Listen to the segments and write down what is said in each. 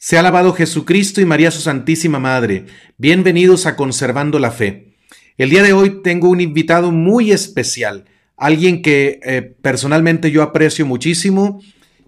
Sea alabado Jesucristo y María su Santísima Madre. Bienvenidos a Conservando la Fe. El día de hoy tengo un invitado muy especial, alguien que eh, personalmente yo aprecio muchísimo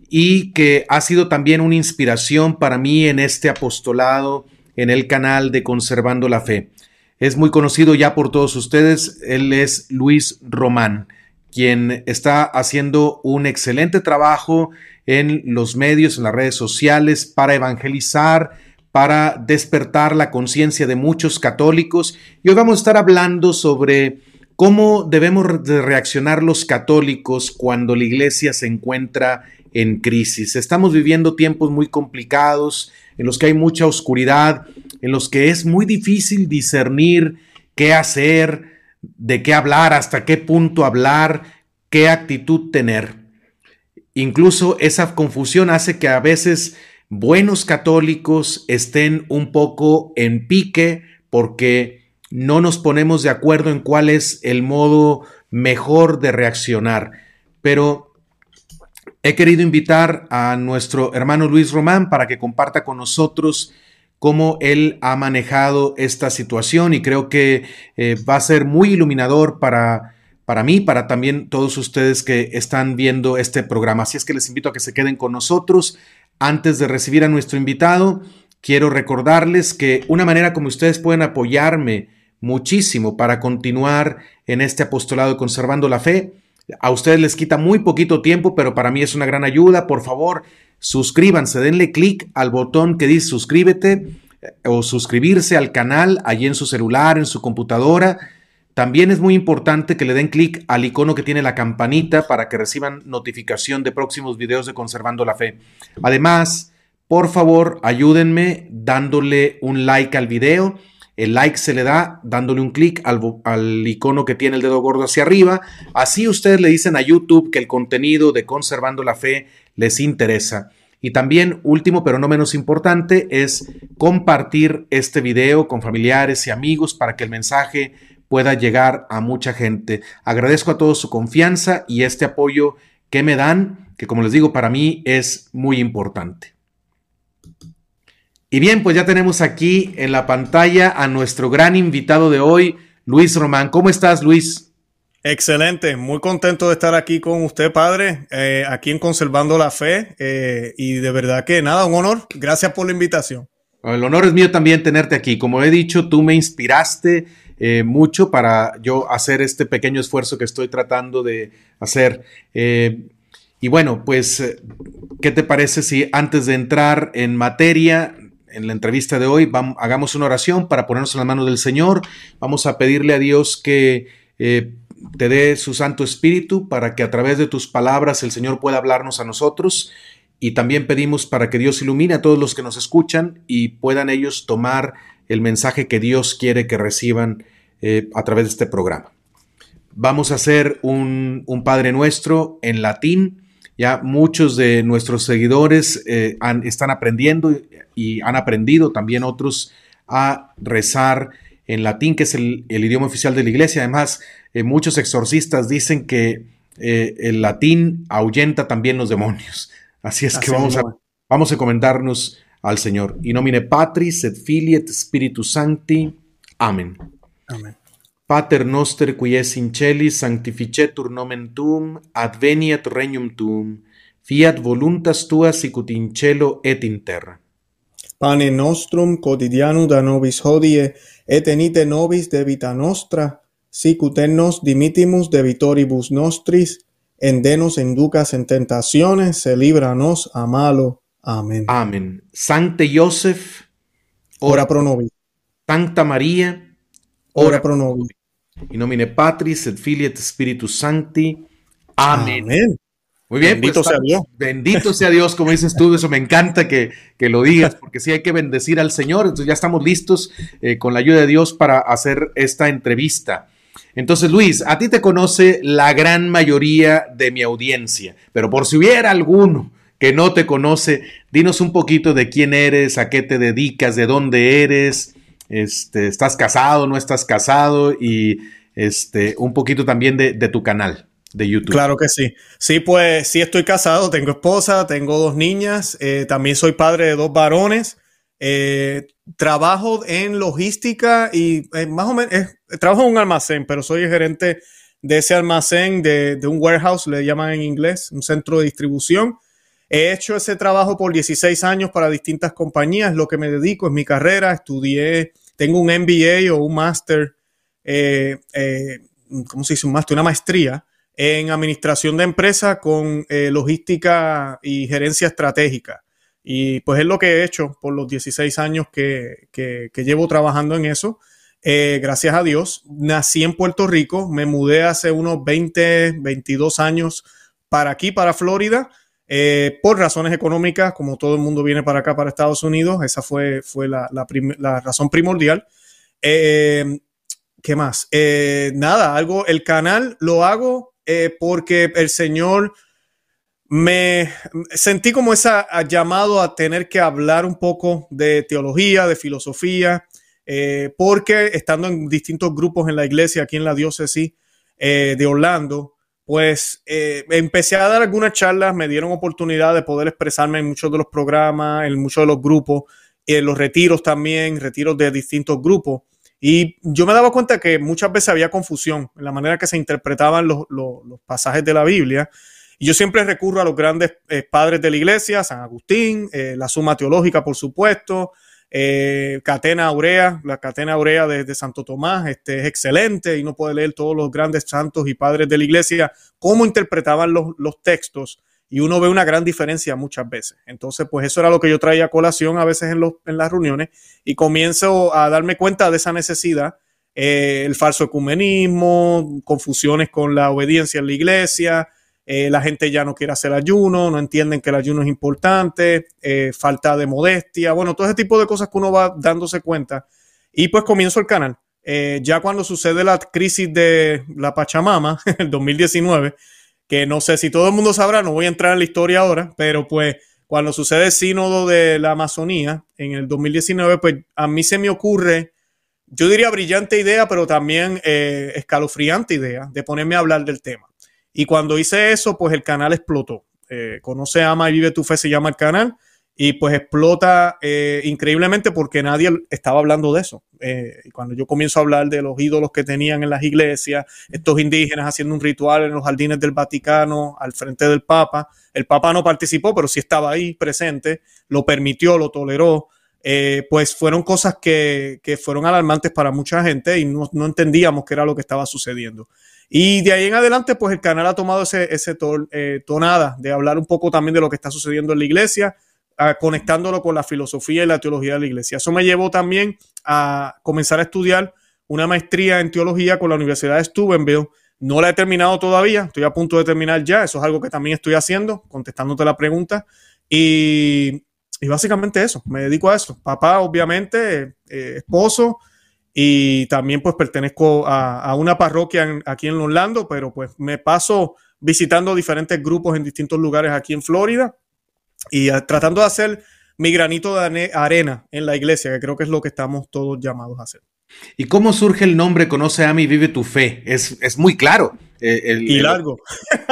y que ha sido también una inspiración para mí en este apostolado en el canal de Conservando la Fe. Es muy conocido ya por todos ustedes, él es Luis Román, quien está haciendo un excelente trabajo en los medios, en las redes sociales, para evangelizar, para despertar la conciencia de muchos católicos. Y hoy vamos a estar hablando sobre cómo debemos de reaccionar los católicos cuando la iglesia se encuentra en crisis. Estamos viviendo tiempos muy complicados, en los que hay mucha oscuridad, en los que es muy difícil discernir qué hacer, de qué hablar, hasta qué punto hablar, qué actitud tener. Incluso esa confusión hace que a veces buenos católicos estén un poco en pique porque no nos ponemos de acuerdo en cuál es el modo mejor de reaccionar. Pero he querido invitar a nuestro hermano Luis Román para que comparta con nosotros cómo él ha manejado esta situación y creo que eh, va a ser muy iluminador para para mí, para también todos ustedes que están viendo este programa. Así es que les invito a que se queden con nosotros. Antes de recibir a nuestro invitado, quiero recordarles que una manera como ustedes pueden apoyarme muchísimo para continuar en este apostolado conservando la fe, a ustedes les quita muy poquito tiempo, pero para mí es una gran ayuda. Por favor, suscríbanse, denle clic al botón que dice suscríbete eh, o suscribirse al canal allí en su celular, en su computadora también es muy importante que le den clic al icono que tiene la campanita para que reciban notificación de próximos videos de Conservando la Fe. Además, por favor, ayúdenme dándole un like al video. El like se le da dándole un clic al, icono que tiene el dedo gordo hacia arriba. Así ustedes le dicen a YouTube que el contenido de Conservando la Fe les interesa. Y también, último pero no menos importante, es compartir este video con familiares y amigos para que el mensaje pueda llegar a mucha gente. Agradezco a todos su confianza y este apoyo que me dan, que como les digo, para mí es muy importante. Y bien, pues ya tenemos aquí en la pantalla a nuestro gran invitado de hoy, Luis Román. ¿Cómo estás, Luis? Excelente, muy contento de estar aquí con usted, padre, eh, aquí en Conservando la Fe. Eh, y de verdad que nada, un honor. Gracias por la invitación. El honor es mío también tenerte aquí. Como he dicho, tú me inspiraste eh, mucho para yo hacer este pequeño esfuerzo que estoy tratando de hacer. Eh, y bueno, pues, eh, ¿qué te parece si antes de entrar en materia, en la entrevista de hoy, hagamos una oración para ponernos en la mano del Señor? Vamos a pedirle a Dios que te dé su Santo Espíritu para que a través de tus palabras el Señor pueda hablarnos a nosotros. Y también pedimos para que Dios ilumine a todos los que nos escuchan y puedan ellos tomar el mensaje que Dios quiere que reciban eh, a través de este programa. Vamos a hacer un, Padre Nuestro en latín. Ya muchos de nuestros seguidores eh, están aprendiendo y han aprendido también otros a rezar en latín, que es el, idioma oficial de la iglesia. Además, eh, muchos exorcistas dicen que el latín ahuyenta también los demonios. Así es que vamos a, vamos a comentarnos al Señor. In nomine Patris et Filii et Spiritus Sancti. Amén. Amén. Pater noster qui es in celis sanctificetur nomen tuum, adveniat regnum tuum, fiat voluntas tua sicut in cielo et in terra. Pane nostrum quotidianum da nobis hodie, et enite nobis debita nostra, sicut en nos dimitimus debitoribus nostris, endenos inducas en tentaciones, se libranos a malo. Amén. Amén. Sancte Joseph, ora, pro nobis. Sancta María, ora, pro nobis. In nomine Patris et Filii et Spiritus Sancti. Amén. Muy bien, bendito pues, sea Dios. Bendito sea Dios, como dices tú, eso me encanta que, que, lo digas, porque sí hay que bendecir al Señor. Entonces ya estamos listos eh, con la ayuda de Dios para hacer esta entrevista. Entonces, Luis, a ti te conoce la gran mayoría de mi audiencia, pero por si hubiera alguno que no te conoce, dinos un poquito de quién eres, a qué te dedicas, de dónde eres, este, estás casado, no estás casado y este, un poquito también de, tu canal. de YouTube. Claro que sí. Sí, pues sí estoy casado, tengo esposa, tengo dos niñas, eh, también soy padre de dos varones. Eh, trabajo en logística y eh, más o menos, trabajo en un almacén, pero soy gerente de ese almacén, de, un warehouse, le llaman en inglés, un centro de distribución. He hecho ese trabajo por 16 años para distintas compañías, lo que me dedico es mi carrera, estudié, tengo un MBA o un máster, eh, eh, ¿cómo se dice? Un máster, una maestría en administración de empresas con eh, logística y gerencia estratégica. Y pues es lo que he hecho por los 16 años que, que, llevo trabajando en eso. Eh, gracias a Dios, nací en Puerto Rico, me mudé hace unos 20, 22 años para aquí, para Florida, eh, por razones económicas, como todo el mundo viene para acá, para Estados Unidos, esa fue, fue la, la, razón primordial. Eh, ¿Qué más? nada, algo, el canal lo hago porque el Señor me sentí como ese llamado a tener que hablar un poco de teología, de filosofía, eh, porque estando en distintos grupos en la iglesia, aquí en la diócesis eh, de Orlando, pues empecé a dar algunas charlas, me dieron oportunidad de poder expresarme en muchos de los programas, en muchos de los grupos, en los retiros también, retiros de distintos grupos. Y yo me daba cuenta que muchas veces había confusión en la manera que se interpretaban los, pasajes de la Biblia. Y yo siempre recurro a los grandes eh, padres de la iglesia, San Agustín, eh, la Suma Teológica, por supuesto, eh, Catena Aurea, la Catena Aurea de, Santo Tomás, este, es excelente y no puede leer todos los grandes santos y padres de la iglesia, cómo interpretaban los, textos y uno ve una gran diferencia muchas veces. Entonces, pues eso era lo que yo traía a colación a veces en, los, las reuniones y comienzo a darme cuenta de esa necesidad, eh, el falso ecumenismo, confusiones con la obediencia en la iglesia, eh, la gente ya no quiere hacer ayuno, no entienden que el ayuno es importante, eh, falta de modestia, bueno, todo ese tipo de cosas que uno va dándose cuenta. Y pues comienzo el canal. ya cuando sucede la crisis de la Pachamama, el 2019, que no sé si todo el mundo sabrá, no voy a entrar en la historia ahora, pero pues cuando sucede el sínodo de la Amazonía en el 2019, pues a mí se me ocurre, yo diría brillante idea, pero también eh, escalofriante idea de ponerme a hablar del tema. Y cuando hice eso, pues el canal explotó. Eh, Conoce, ama y vive tu fe se llama el canal y pues explota eh, increíblemente porque nadie estaba hablando de eso. Eh, cuando yo comienzo a hablar de los ídolos que tenían en las iglesias, estos indígenas haciendo un ritual en los jardines del Vaticano al frente del Papa, el Papa no participó, pero sí estaba ahí presente, lo permitió, lo toleró. Eh, pues fueron cosas que, fueron alarmantes para mucha gente y no, no, entendíamos qué era lo que estaba sucediendo. Y de ahí en adelante, pues el canal ha tomado ese, ese tonada de hablar un poco también de lo que está sucediendo en la iglesia, conectándolo con la filosofía y la teología de la iglesia. Eso me llevó también a comenzar a estudiar una maestría en teología con la Universidad de Steubenville. No la he terminado todavía, estoy a punto de terminar ya. Eso es algo que también estoy haciendo, contestándote la pregunta. Y, básicamente eso, me dedico a eso. Papá, obviamente, eh, esposo, y también pues pertenezco a, una parroquia aquí en Orlando, pero pues me paso visitando diferentes grupos en distintos lugares aquí en Florida y ah, tratando de hacer mi granito de arena en la iglesia, que creo que es lo que estamos todos llamados a hacer. ¿Y cómo surge el nombre Conoce a mí, vive tu fe? Es, es muy claro. Eh, y largo.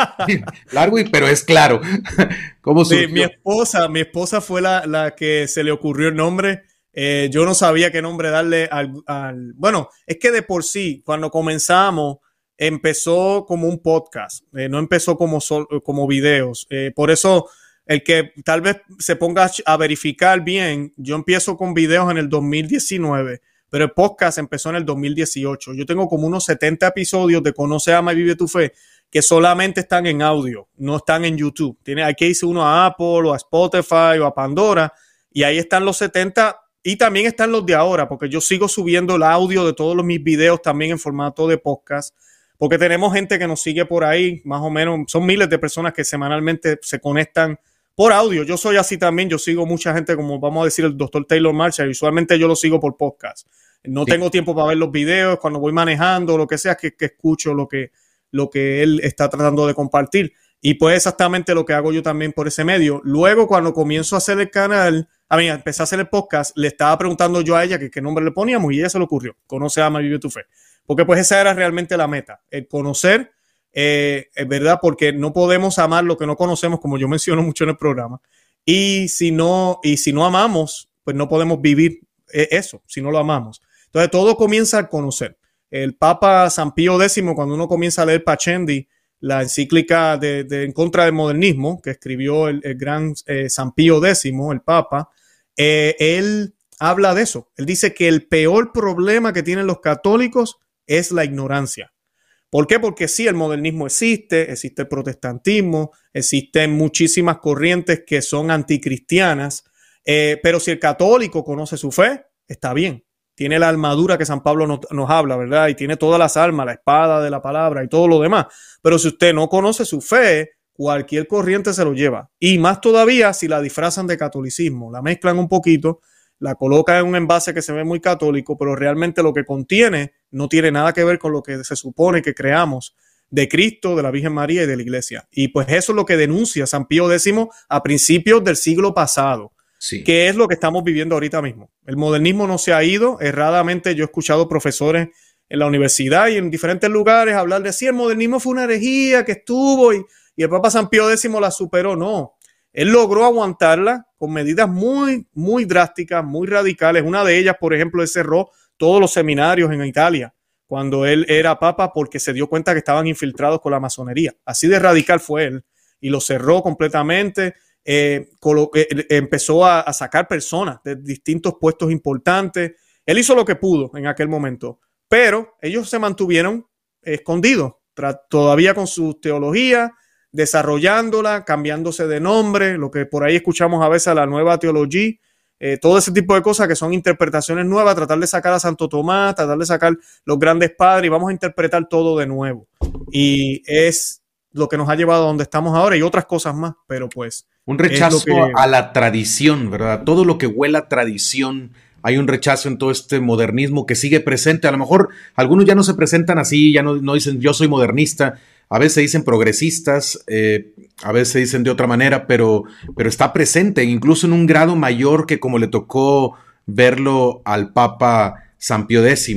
largo, pero es claro. ¿Cómo surgió? mi esposa, mi esposa fue la, que se le ocurrió el nombre. Eh, yo no sabía qué nombre darle al, Bueno, es que de por sí, cuando comenzamos, empezó como un podcast, eh, no empezó como, como videos. por eso el que tal vez se ponga a verificar bien, yo empiezo con videos en el 2019, pero el podcast empezó en el 2018. Yo tengo como unos 70 episodios de Conoce, Ama y Vive tu Fe que solamente están en audio, no están en YouTube. Tiene, hay que irse uno a Apple o a Spotify o a Pandora y ahí están los 70 y también están los de ahora, porque yo sigo subiendo el audio de todos mis videos también en formato de podcast porque tenemos gente que nos sigue por ahí, más o menos, son miles de personas que semanalmente se conectan por audio. Yo soy así también. Yo sigo mucha gente, como vamos a decir, el doctor Taylor Marshall. Usualmente yo lo sigo por podcast. No tengo tiempo para ver los videos. Cuando voy manejando, lo que sea, que, que escucho lo que, lo que él está tratando de compartir. Y pues exactamente lo que hago yo también por ese medio. Luego, cuando comienzo a hacer el canal, a mí, empecé a hacer el podcast, le estaba preguntando yo a ella que qué nombre le poníamos y ella se le ocurrió. Conoce a Vive tu Fe. Porque pues esa era realmente la meta, el conocer eh, es verdad, porque no podemos amar lo que no conocemos, como yo menciono mucho en el programa. Y si no, y si no amamos, pues no podemos vivir eh, eso, si no lo amamos. Entonces todo comienza a conocer. El Papa San Pío X, cuando uno comienza a leer Pachendi, la encíclica de, en contra del modernismo que escribió el, gran eh, San Pío X, el Papa, él habla de eso. Él dice que el peor problema que tienen los católicos es la ignorancia. ¿Por qué? Porque sí, el modernismo existe, existe el protestantismo, existen muchísimas corrientes que son anticristianas, eh, pero si el católico conoce su fe, está bien. Tiene la armadura que San Pablo nos, habla, ¿verdad? Y tiene todas las armas, la espada de la palabra y todo lo demás. Pero si usted no conoce su fe, cualquier corriente se lo lleva. Y más todavía si la disfrazan de catolicismo, la mezclan un poquito la coloca en un envase que se ve muy católico, pero realmente lo que contiene no tiene nada que ver con lo que se supone que creamos de Cristo, de la Virgen María y de la Iglesia. Y pues eso es lo que denuncia San Pío X a principios del siglo pasado, que es lo que estamos viviendo ahorita mismo. El modernismo no se ha ido, erradamente yo he escuchado profesores en la universidad y en diferentes lugares hablar de si el modernismo fue una herejía que estuvo y, y el Papa San Pío X la superó. No, él logró aguantarla con medidas muy, muy drásticas, muy radicales. Una de ellas, por ejemplo, él cerró todos los seminarios en Italia cuando él era papa porque se dio cuenta que estaban infiltrados con la masonería. Así de radical fue él y lo cerró completamente. Eh, eh, empezó a, sacar personas de distintos puestos importantes. Él hizo lo que pudo en aquel momento, pero ellos se mantuvieron escondidos, todavía con su teología, desarrollándola, cambiándose de nombre, lo que por ahí escuchamos a veces la nueva teología, eh, todo ese tipo de cosas que son interpretaciones nuevas, tratar de sacar a Santo Tomás, tratar de sacar los grandes padres y vamos a interpretar todo de nuevo. Y es lo que nos ha llevado a donde estamos ahora y otras cosas más, pero pues... Un rechazo a la tradición, ¿verdad? Todo lo que huela a tradición. Hay un rechazo en todo este modernismo que sigue presente. A lo mejor algunos ya no se presentan así, ya no, no dicen yo soy modernista, a veces dicen progresistas, eh, a veces dicen de otra manera, pero, pero está presente, incluso en un grado mayor que como le tocó verlo al Papa San Pío X.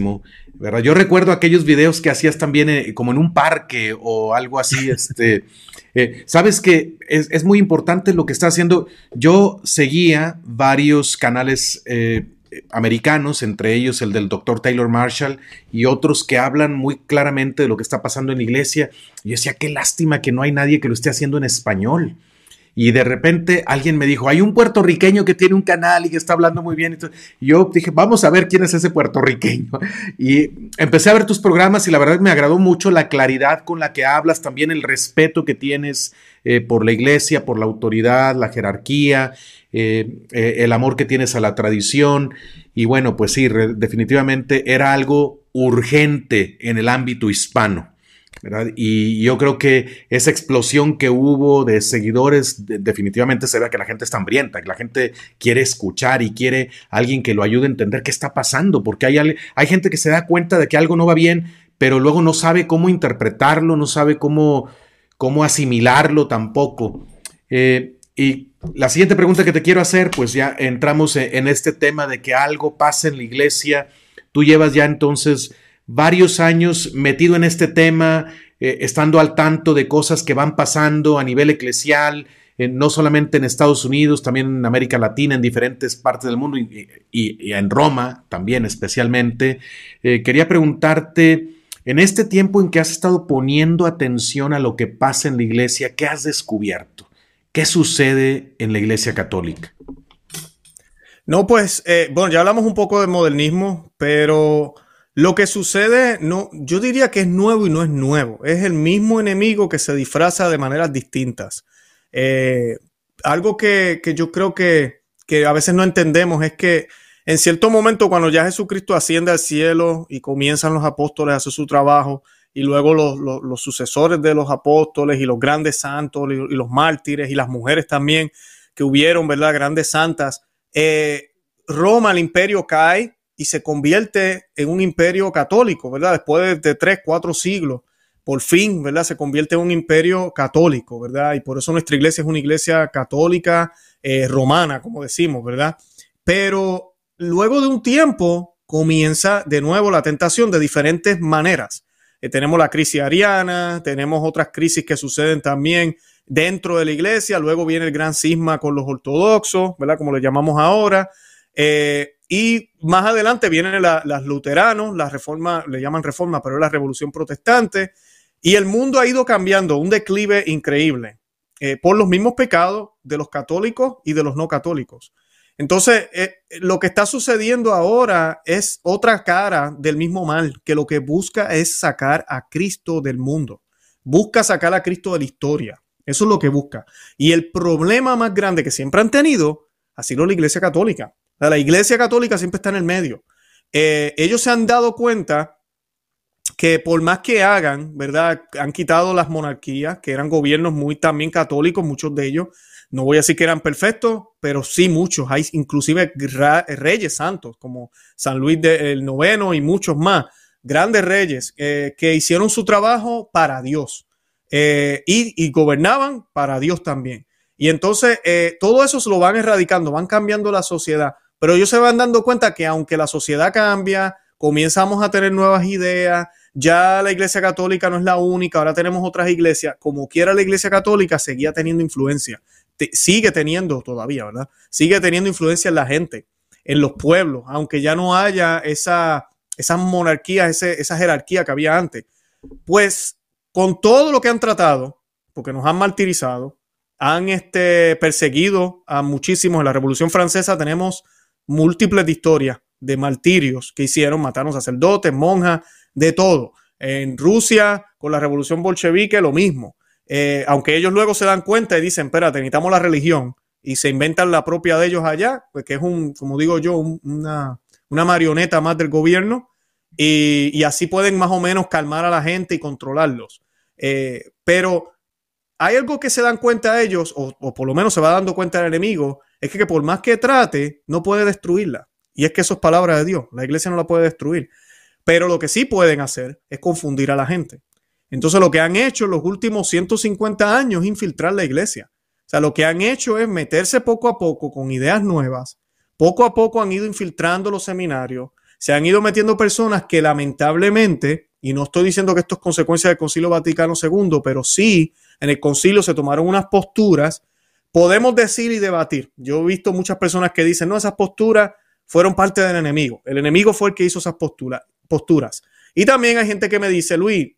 ¿verdad? Yo recuerdo aquellos videos que hacías también eh, como en un parque o algo así. este, eh, Sabes que es, muy importante lo que está haciendo. Yo seguía varios canales americanos, entre ellos el del doctor Taylor Marshall y otros que hablan muy claramente de lo que está pasando en la iglesia. Y yo decía, qué lástima que no hay nadie que lo esté haciendo en español. Y de repente alguien me dijo, hay un puertorriqueño que tiene un canal y que está hablando muy bien. Y yo dije, vamos a ver quién es ese puertorriqueño. Y empecé a ver tus programas y la verdad me agradó mucho la claridad con la que hablas, también el respeto que tienes eh, por la iglesia, por la autoridad, la jerarquía eh, eh, el amor que tienes a la tradición. Y bueno, pues sí, definitivamente era algo urgente en el ámbito hispano. Y yo creo que esa explosión que hubo de seguidores definitivamente se ve que la gente está hambrienta, que la gente quiere escuchar y quiere alguien que lo ayude a entender qué está pasando, porque hay, hay gente que se da cuenta de que algo no va bien, pero luego no sabe cómo interpretarlo, no sabe cómo, cómo asimilarlo tampoco. Eh, y la siguiente pregunta que te quiero hacer, pues ya entramos e-, en este tema de que algo pasa en la iglesia. Tú llevas ya entonces varios años metido en este tema, eh, estando al tanto de cosas que van pasando a nivel eclesial, eh, no solamente en Estados Unidos, también en América Latina, en diferentes partes del mundo y, en Roma también especialmente. Eh, quería preguntarte, en este tiempo en que has estado poniendo atención a lo que pasa en la iglesia, ¿qué has descubierto? ¿Qué sucede en la Iglesia Católica? No, pues, bueno, ya hablamos un poco de modernismo, pero lo que sucede, no, yo diría que es nuevo y no es nuevo. Es el mismo enemigo que se disfraza de maneras distintas. Eh, algo que, yo creo que, que a veces no entendemos es que en cierto momento, cuando ya Jesucristo asciende al cielo y comienzan los apóstoles a hacer su trabajo, y luego los, sucesores de los apóstoles y los grandes santos y, los mártires y las mujeres también que hubieron, ¿verdad? Grandes santas. Eh, Roma, el imperio cae y se convierte en un imperio católico, ¿verdad? Después de, tres, cuatro siglos, por fin, ¿verdad? Se convierte en un imperio católico, ¿verdad? Y por eso nuestra iglesia es una iglesia católica eh, romana, como decimos, ¿verdad? Pero luego de un tiempo comienza de nuevo la tentación de diferentes maneras. eh, tenemos la crisis ariana, tenemos otras crisis que suceden también dentro de la iglesia, luego viene el gran cisma con los ortodoxos, ¿verdad? Como le llamamos ahora. Eh, y más adelante vienen las luteranos, la reforma, le llaman reforma, pero es la revolución protestante. Y el mundo ha ido cambiando, un declive increíble, eh, por los mismos pecados de los católicos y de los no católicos. Entonces, eh, lo que está sucediendo ahora es otra cara del mismo mal, que lo que busca es sacar a Cristo del mundo. Busca sacar a Cristo de la historia. Eso es lo que busca. Y el problema más grande que siempre han tenido ha sido la Iglesia Católica. La Iglesia Católica siempre está en el medio. Eh, ellos se han dado cuenta que por más que hagan, ¿verdad? Han quitado las monarquías, que eran gobiernos muy también católicos, muchos de ellos. No voy a decir que eran perfectos, pero sí muchos. Hay inclusive reyes santos, como San Luis del Noveno y muchos más. Grandes reyes eh, que hicieron su trabajo para Dios eh, y, gobernaban para Dios también. Y entonces todo eso se lo van erradicando, van cambiando la sociedad. Pero ellos se van dando cuenta que aunque la sociedad cambia, comenzamos a tener nuevas ideas, ya la Iglesia Católica no es la única, ahora tenemos otras iglesias. Como quiera la Iglesia Católica seguía teniendo influencia, sigue teniendo todavía, ¿verdad? Sigue teniendo influencia en la gente, en los pueblos, aunque ya no haya esa, esa monarquía, esa jerarquía que había antes. Pues con todo lo que han tratado, porque nos han martirizado, han este, perseguido a muchísimos. En la Revolución Francesa tenemos múltiples historias de martirios que hicieron, mataron sacerdotes, monjas, de todo. En Rusia, con la revolución bolchevique, lo mismo. Eh, aunque ellos luego se dan cuenta y dicen, espérate, necesitamos la religión y se inventan la propia de ellos allá, pues que es un, como digo yo, una, marioneta más del gobierno y, así pueden más o menos calmar a la gente y controlarlos. Eh, pero hay algo que se dan cuenta ellos, o, o, por lo menos se va dando cuenta el enemigo, es que por más que trate, no puede destruirla. Y es que eso es palabra de Dios. La iglesia no la puede destruir. Pero lo que sí pueden hacer es confundir a la gente. Entonces lo que han hecho en los últimos 150 años es infiltrar la iglesia. O sea, lo que han hecho es meterse poco a poco con ideas nuevas. Poco a poco han ido infiltrando los seminarios. Se han ido metiendo personas que lamentablemente, y no estoy diciendo que esto es consecuencia del Concilio Vaticano II, pero sí en el concilio se tomaron unas posturas. Podemos decir y debatir. Yo he visto muchas personas que dicen, no, esas posturas fueron parte del enemigo. El enemigo fue el que hizo esas posturas. Y también hay gente que me dice, Luis,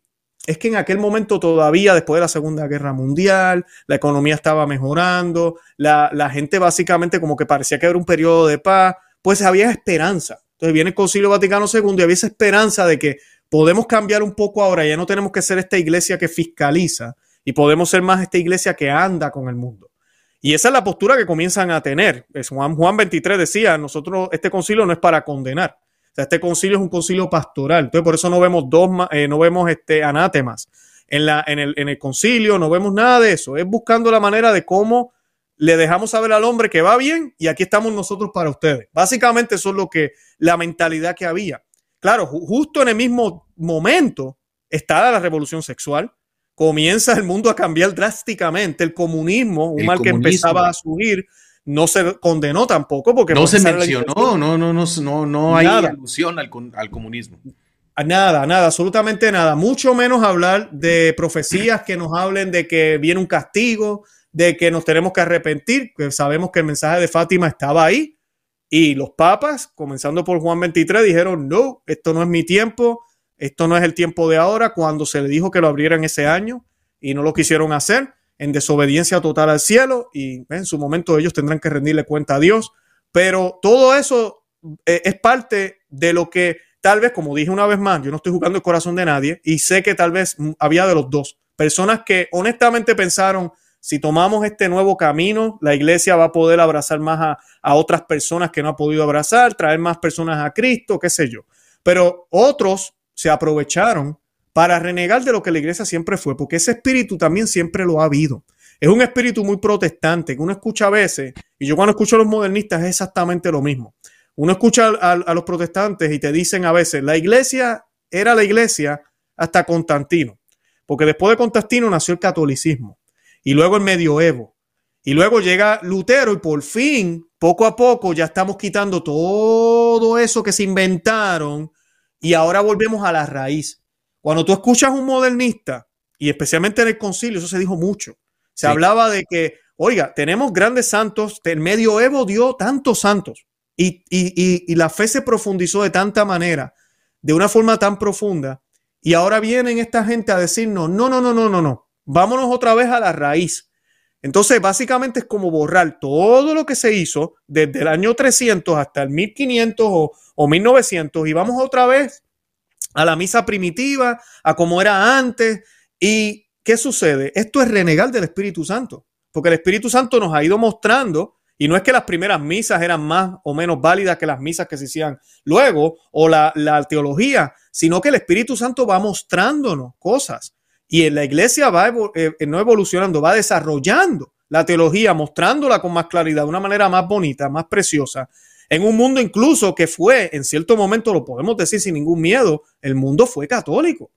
es que en aquel momento todavía, después de la Segunda Guerra Mundial, la economía estaba mejorando, la, gente básicamente como que parecía que era un periodo de paz, pues había esperanza. Entonces viene el Concilio Vaticano II y había esa esperanza de que podemos cambiar un poco ahora, ya no tenemos que ser esta iglesia que fiscaliza y podemos ser más esta iglesia que anda con el mundo. Y esa es la postura que comienzan a tener. Juan, Juan 23 decía, nosotros, este concilio no es para condenar, este concilio es un concilio pastoral. Entonces, por eso no vemos dos, eh, no vemos este anátemas en, la, en, el, en el concilio, no vemos nada de eso. Es buscando la manera de cómo le dejamos saber al hombre que va bien y aquí estamos nosotros para ustedes. Básicamente eso es lo que la mentalidad que había. Claro, justo en el mismo momento está la revolución sexual, comienza el mundo a cambiar drásticamente, el comunismo, un mal que empezaba a subir, no se condenó tampoco porque no se mencionó, no, no, no, no, no hay alusión al, al comunismo. Nada, nada, absolutamente nada. Mucho menos hablar de profecías que nos hablen de que viene un castigo, de que nos tenemos que arrepentir, que sabemos que el mensaje de Fátima estaba ahí. Y los papas, comenzando por Juan 23, dijeron, no, esto no es mi tiempo, esto no es el tiempo de ahora, cuando se le dijo que lo abrieran ese año y no lo quisieron hacer en desobediencia total al cielo y en su momento ellos tendrán que rendirle cuenta a Dios. Pero todo eso eh, es parte de lo que tal vez, como dije una vez más, yo no estoy jugando el corazón de nadie y sé que tal vez había de los dos. Personas que honestamente pensaron, si tomamos este nuevo camino, la iglesia va a poder abrazar más a, a otras personas que no ha podido abrazar, traer más personas a Cristo, qué sé yo. Pero otros se aprovecharon para renegar de lo que la iglesia siempre fue, porque ese espíritu también siempre lo ha habido. Es un espíritu muy protestante que uno escucha a veces, y yo cuando escucho a los modernistas es exactamente lo mismo. Uno escucha a, los protestantes y te dicen a veces, la iglesia era la iglesia hasta Constantino, porque después de Constantino nació el catolicismo, y luego el medioevo, y luego llega Lutero y por fin, poco a poco, ya estamos quitando todo eso que se inventaron y ahora volvemos a la raíz. cuando tú escuchas un modernista, y especialmente en el concilio, eso se dijo mucho, se hablaba de que, oiga, tenemos grandes santos, el medioevo dio tantos santos y, y, la fe se profundizó de tanta manera, de una forma tan profunda, y ahora vienen esta gente a decirnos, no, no, no, no, no, no, vámonos otra vez a la raíz. Entonces, básicamente es como borrar todo lo que se hizo desde el año 300 hasta el 1500 o, o 1900 y vamos otra vez a la misa primitiva, a como era antes. ¿Y qué sucede? Esto es renegar del Espíritu Santo, porque el Espíritu Santo nos ha ido mostrando, y no es que las primeras misas eran más o menos válidas que las misas que se hacían luego, o la, la teología, sino que el Espíritu Santo va mostrándonos cosas. Y en la iglesia va eh, no evolucionando, va desarrollando la teología, mostrándola con más claridad, de una manera más bonita, más preciosa. En un mundo incluso que fue, en cierto momento lo podemos decir sin ningún miedo, el mundo fue católico.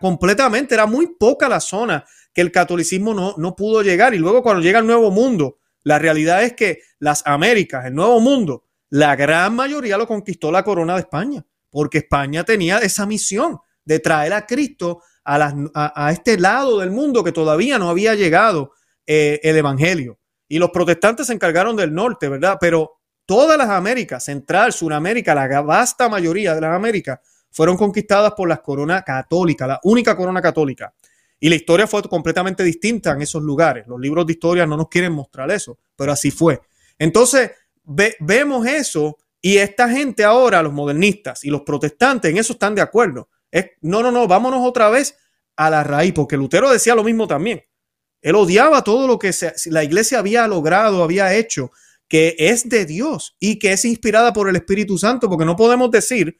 completamente, era muy poca la zona que el catolicismo no, no pudo llegar. Y luego cuando llega el nuevo mundo, la realidad es que las Américas, el nuevo mundo, la gran mayoría lo conquistó la corona de España, porque España tenía esa misión de traer a Cristo a, este lado del mundo que todavía no había llegado eh, el Evangelio. Y los protestantes se encargaron del norte, ¿verdad? Pero todas las Américas, Central, Suramérica, la vasta mayoría de las Américas, fueron conquistadas por la corona católica, la única corona católica. Y la historia fue completamente distinta en esos lugares. Los libros de historia no nos quieren mostrar eso, pero así fue. Entonces, vemos eso y esta gente ahora, los modernistas y los protestantes, en eso están de acuerdo no, no, no, vámonos otra vez a la raíz, porque Lutero decía lo mismo también. Él odiaba todo lo que la iglesia había logrado, había hecho, que es de Dios y que es inspirada por el Espíritu Santo, porque no podemos decir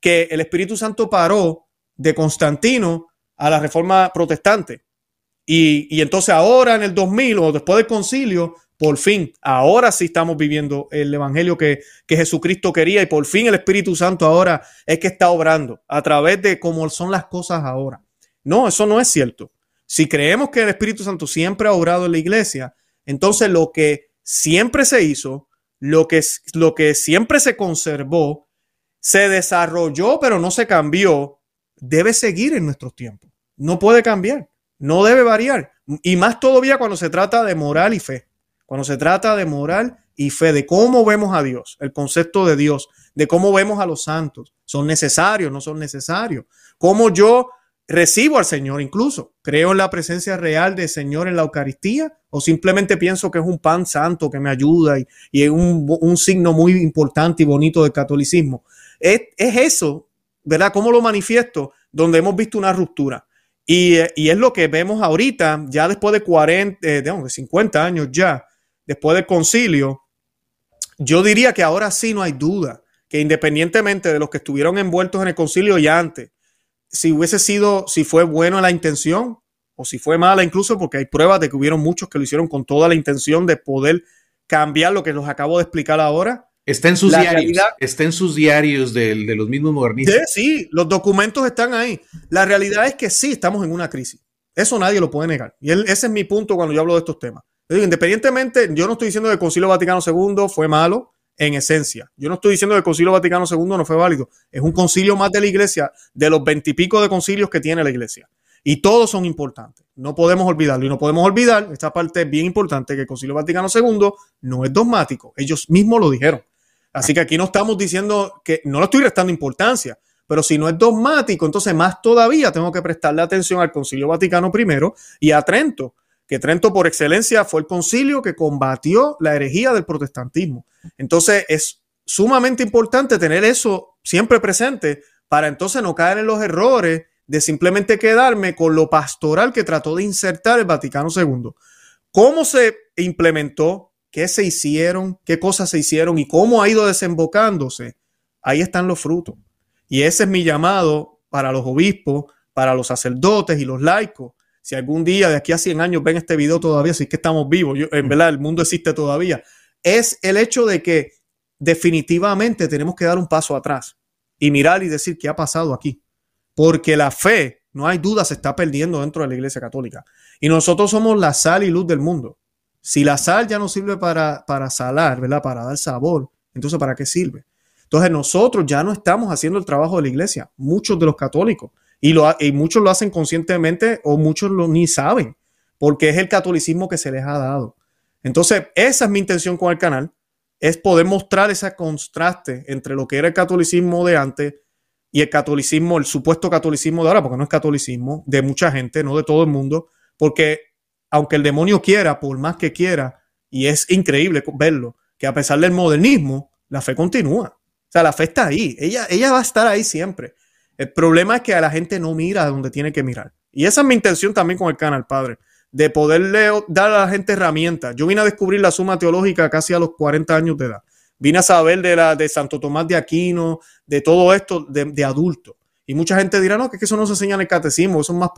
que el Espíritu Santo paró de Constantino a la reforma protestante. Y, y entonces ahora en el 2000 o después del concilio por fin, ahora sí estamos viviendo el evangelio que, Jesucristo quería y por fin el Espíritu Santo ahora es que está obrando a través de cómo son las cosas ahora. No, eso no es cierto. Si creemos que el Espíritu Santo siempre ha obrado en la iglesia, entonces lo que siempre se hizo, lo que, lo que siempre se conservó, se desarrolló pero no se cambió, debe seguir en nuestros tiempos. No puede cambiar, no debe variar. Y más todavía cuando se trata de moral y fe. Cuando se trata de moral y fe, de cómo vemos a Dios, el concepto de Dios, de cómo vemos a los santos, son necesarios, no son necesarios, cómo yo recibo al Señor incluso, creo en la presencia real del Señor en la Eucaristía o simplemente pienso que es un pan santo que me ayuda y, es un, signo muy importante y bonito del catolicismo. Es, eso, ¿verdad? ¿Cómo lo manifiesto? Donde hemos visto una ruptura. Y, es lo que vemos ahorita, ya después de 40, eh, de 50 años ya, después del concilio, yo diría que ahora sí no hay duda que independientemente de los que estuvieron envueltos en el concilio y antes, si hubiese sido, si fue buena la intención o si fue mala incluso, porque hay pruebas de que hubieron muchos que lo hicieron con toda la intención de poder cambiar lo que los acabo de explicar ahora. Está en sus diarios, está en sus diarios de, los mismos modernistas. Sí, los documentos están ahí. La realidad es que sí estamos en una crisis. Eso nadie lo puede negar. Y ese es mi punto cuando yo hablo de estos temas independientemente, yo no estoy diciendo que el Concilio Vaticano II fue malo en esencia. Yo no estoy diciendo que el Concilio Vaticano II no fue válido. Es un concilio más de la iglesia, de los veintipico de concilios que tiene la iglesia. Y todos son importantes. No podemos olvidarlo. Y no podemos olvidar, esta parte bien importante, que el Concilio Vaticano II no es dogmático. Ellos mismos lo dijeron. Así que aquí no estamos diciendo que no le estoy restando importancia, pero si no es dogmático, entonces más todavía tengo que prestarle atención al Concilio Vaticano I y a Trento, que Trento por excelencia fue el concilio que combatió la herejía del protestantismo. Entonces es sumamente importante tener eso siempre presente para entonces no caer en los errores de simplemente quedarme con lo pastoral que trató de insertar el Vaticano II. ¿Cómo se implementó? ¿Qué se hicieron? ¿Qué cosas se hicieron? ¿Y cómo ha ido desembocándose? Ahí están los frutos. Y ese es mi llamado para los obispos, para los sacerdotes y los laicos, si algún día de aquí a 100 años ven este video todavía, si es que estamos vivos, en verdad el mundo existe todavía, es el hecho de que definitivamente tenemos que dar un paso atrás y mirar y decir qué ha pasado aquí. Porque la fe, no hay duda, se está perdiendo dentro de la Iglesia Católica. Y nosotros somos la sal y luz del mundo. Si la sal ya no sirve para, para salar, ¿verdad? Para dar sabor, entonces ¿para qué sirve? Entonces nosotros ya no estamos haciendo el trabajo de la iglesia, muchos de los católicos. Y, muchos lo hacen conscientemente o muchos lo, ni saben, porque es el catolicismo que se les ha dado. Entonces, esa es mi intención con el canal, es poder mostrar ese contraste entre lo que era el catolicismo de antes y el catolicismo, el supuesto catolicismo de ahora, porque no es catolicismo, de mucha gente, no de todo el mundo, porque aunque el demonio quiera, por más que quiera, y es increíble verlo, que a pesar del modernismo, la fe continúa. O sea, la fe está ahí, ella, ella va a estar ahí siempre. El problema es que a la gente no mira donde tiene que mirar. Y esa es mi intención también con el canal, Padre de poderle dar a la gente herramientas. Yo vine a descubrir la suma teológica casi a los 40 años de edad. Vine a saber de, la, de Santo Tomás de Aquino, de todo esto de, adulto. Y mucha gente dirá, no, que, eso no se enseña en el catecismo, eso es, más,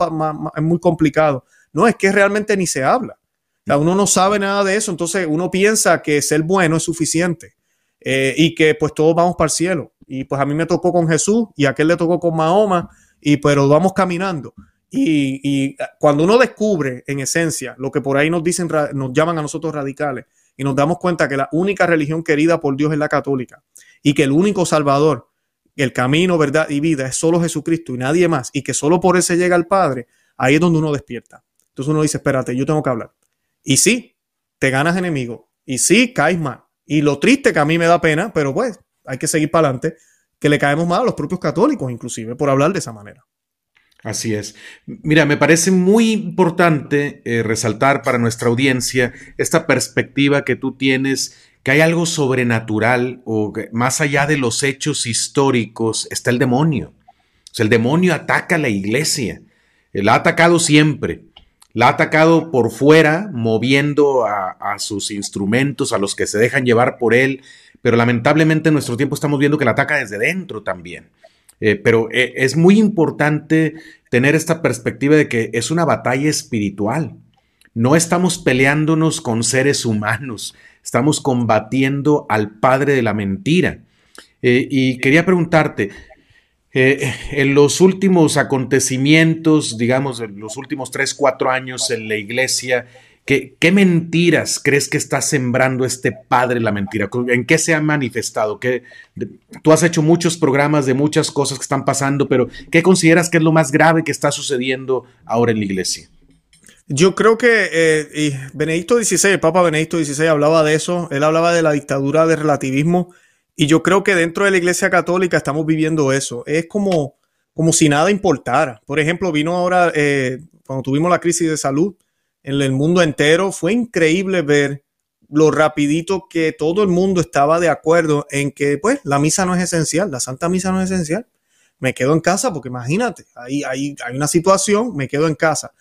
es muy complicado. No, es que realmente ni se habla. O sea, uno no sabe nada de eso, entonces uno piensa que ser bueno es suficiente eh, y que pues todos vamos para el cielo. Y pues a mí me tocó con Jesús y a aquel le tocó con Mahoma, y pero vamos caminando. Y, cuando uno descubre, en esencia, lo que por ahí nos dicen, nos llaman a nosotros radicales, y nos damos cuenta que la única religión querida por Dios es la católica, y que el único salvador, el camino, verdad y vida es solo Jesucristo y nadie más, y que solo por él se llega al Padre, ahí es donde uno despierta. Entonces uno dice, espérate, yo tengo que hablar. Y sí, te ganas enemigo, y sí, caes mal. Y lo triste que a mí me da pena, pero pues hay que seguir para adelante, que le caemos mal a los propios católicos, inclusive, por hablar de esa manera. Así es. Mira, me parece muy importante eh, resaltar para nuestra audiencia esta perspectiva que tú tienes, que hay algo sobrenatural o más allá de los hechos históricos está el demonio. O sea, el demonio ataca a la iglesia. La ha atacado siempre. La ha atacado por fuera, moviendo a sus instrumentos, a los que se dejan llevar por él. Pero lamentablemente en nuestro tiempo estamos viendo que la ataca desde dentro también. Eh, pero eh, es muy importante tener esta perspectiva de que es una batalla espiritual. No estamos peleándonos con seres humanos, estamos combatiendo al padre de la mentira. Eh, y quería preguntarte, en los últimos acontecimientos, digamos, en los últimos tres, cuatro años en la iglesia, ¿Qué, mentiras crees que está sembrando este padre la mentira? ¿En qué se ha manifestado? ¿Qué, tú has hecho muchos programas de muchas cosas que están pasando, pero ¿qué consideras que es lo más grave que está sucediendo ahora en la iglesia? Yo creo que eh, Benedicto XVI, el Papa Benedicto XVI hablaba de eso, él hablaba de la dictadura del relativismo y yo creo que dentro de la Iglesia Católica estamos viviendo eso. Es como, como si nada importara. Por ejemplo, vino ahora, eh, cuando tuvimos la crisis de salud, en el mundo entero. Fue increíble ver lo rapidito que todo el mundo estaba de acuerdo en que, pues, la misa no es esencial, la Santa Misa no es esencial. Me quedo en casa porque imagínate, ahí, hay una situación, me quedo en casa.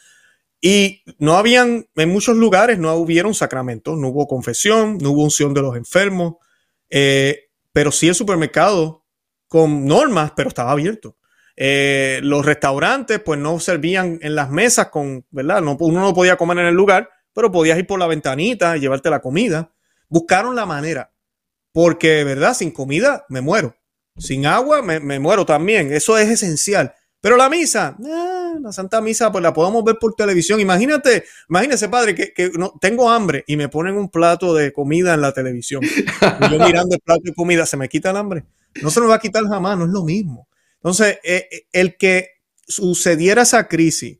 Y no habían, en muchos lugares no hubieron sacramentos, no hubo confesión, no hubo unción de los enfermos, eh, pero sí el supermercado con normas, pero estaba abierto. Eh, los restaurantes pues no servían en las mesas con, ¿verdad? No, uno no podía comer en el lugar, pero podías ir por la ventanita y llevarte la comida. Buscaron la manera, porque, ¿verdad? Sin comida me muero. Sin agua me, muero también. Eso es esencial. Pero la misa, eh, la Santa Misa, pues la podemos ver por televisión. Imagínate, imagínese, padre, que, no, tengo hambre y me ponen un plato de comida en la televisión. Yo mirando el plato de comida, ¿se me quita el hambre? No se me va a quitar jamás, no es lo mismo. Entonces, eh, eh, el que sucediera esa crisis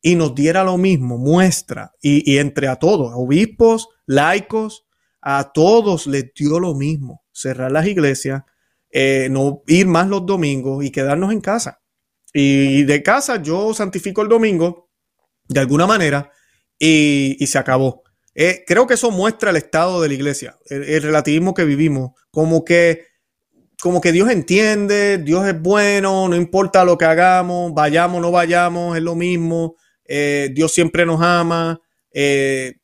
y nos diera lo mismo, muestra, y, entre a todos, obispos, laicos, a todos les dio lo mismo, cerrar las iglesias, eh, no ir más los domingos y quedarnos en casa. Y de casa yo santifico el domingo de alguna manera y, se acabó. creo que eso muestra el estado de la iglesia, el relativismo que vivimos, como que como que Dios entiende, Dios es bueno, no importa lo que hagamos, vayamos no vayamos, es lo mismo, eh, Dios siempre nos ama. Eh,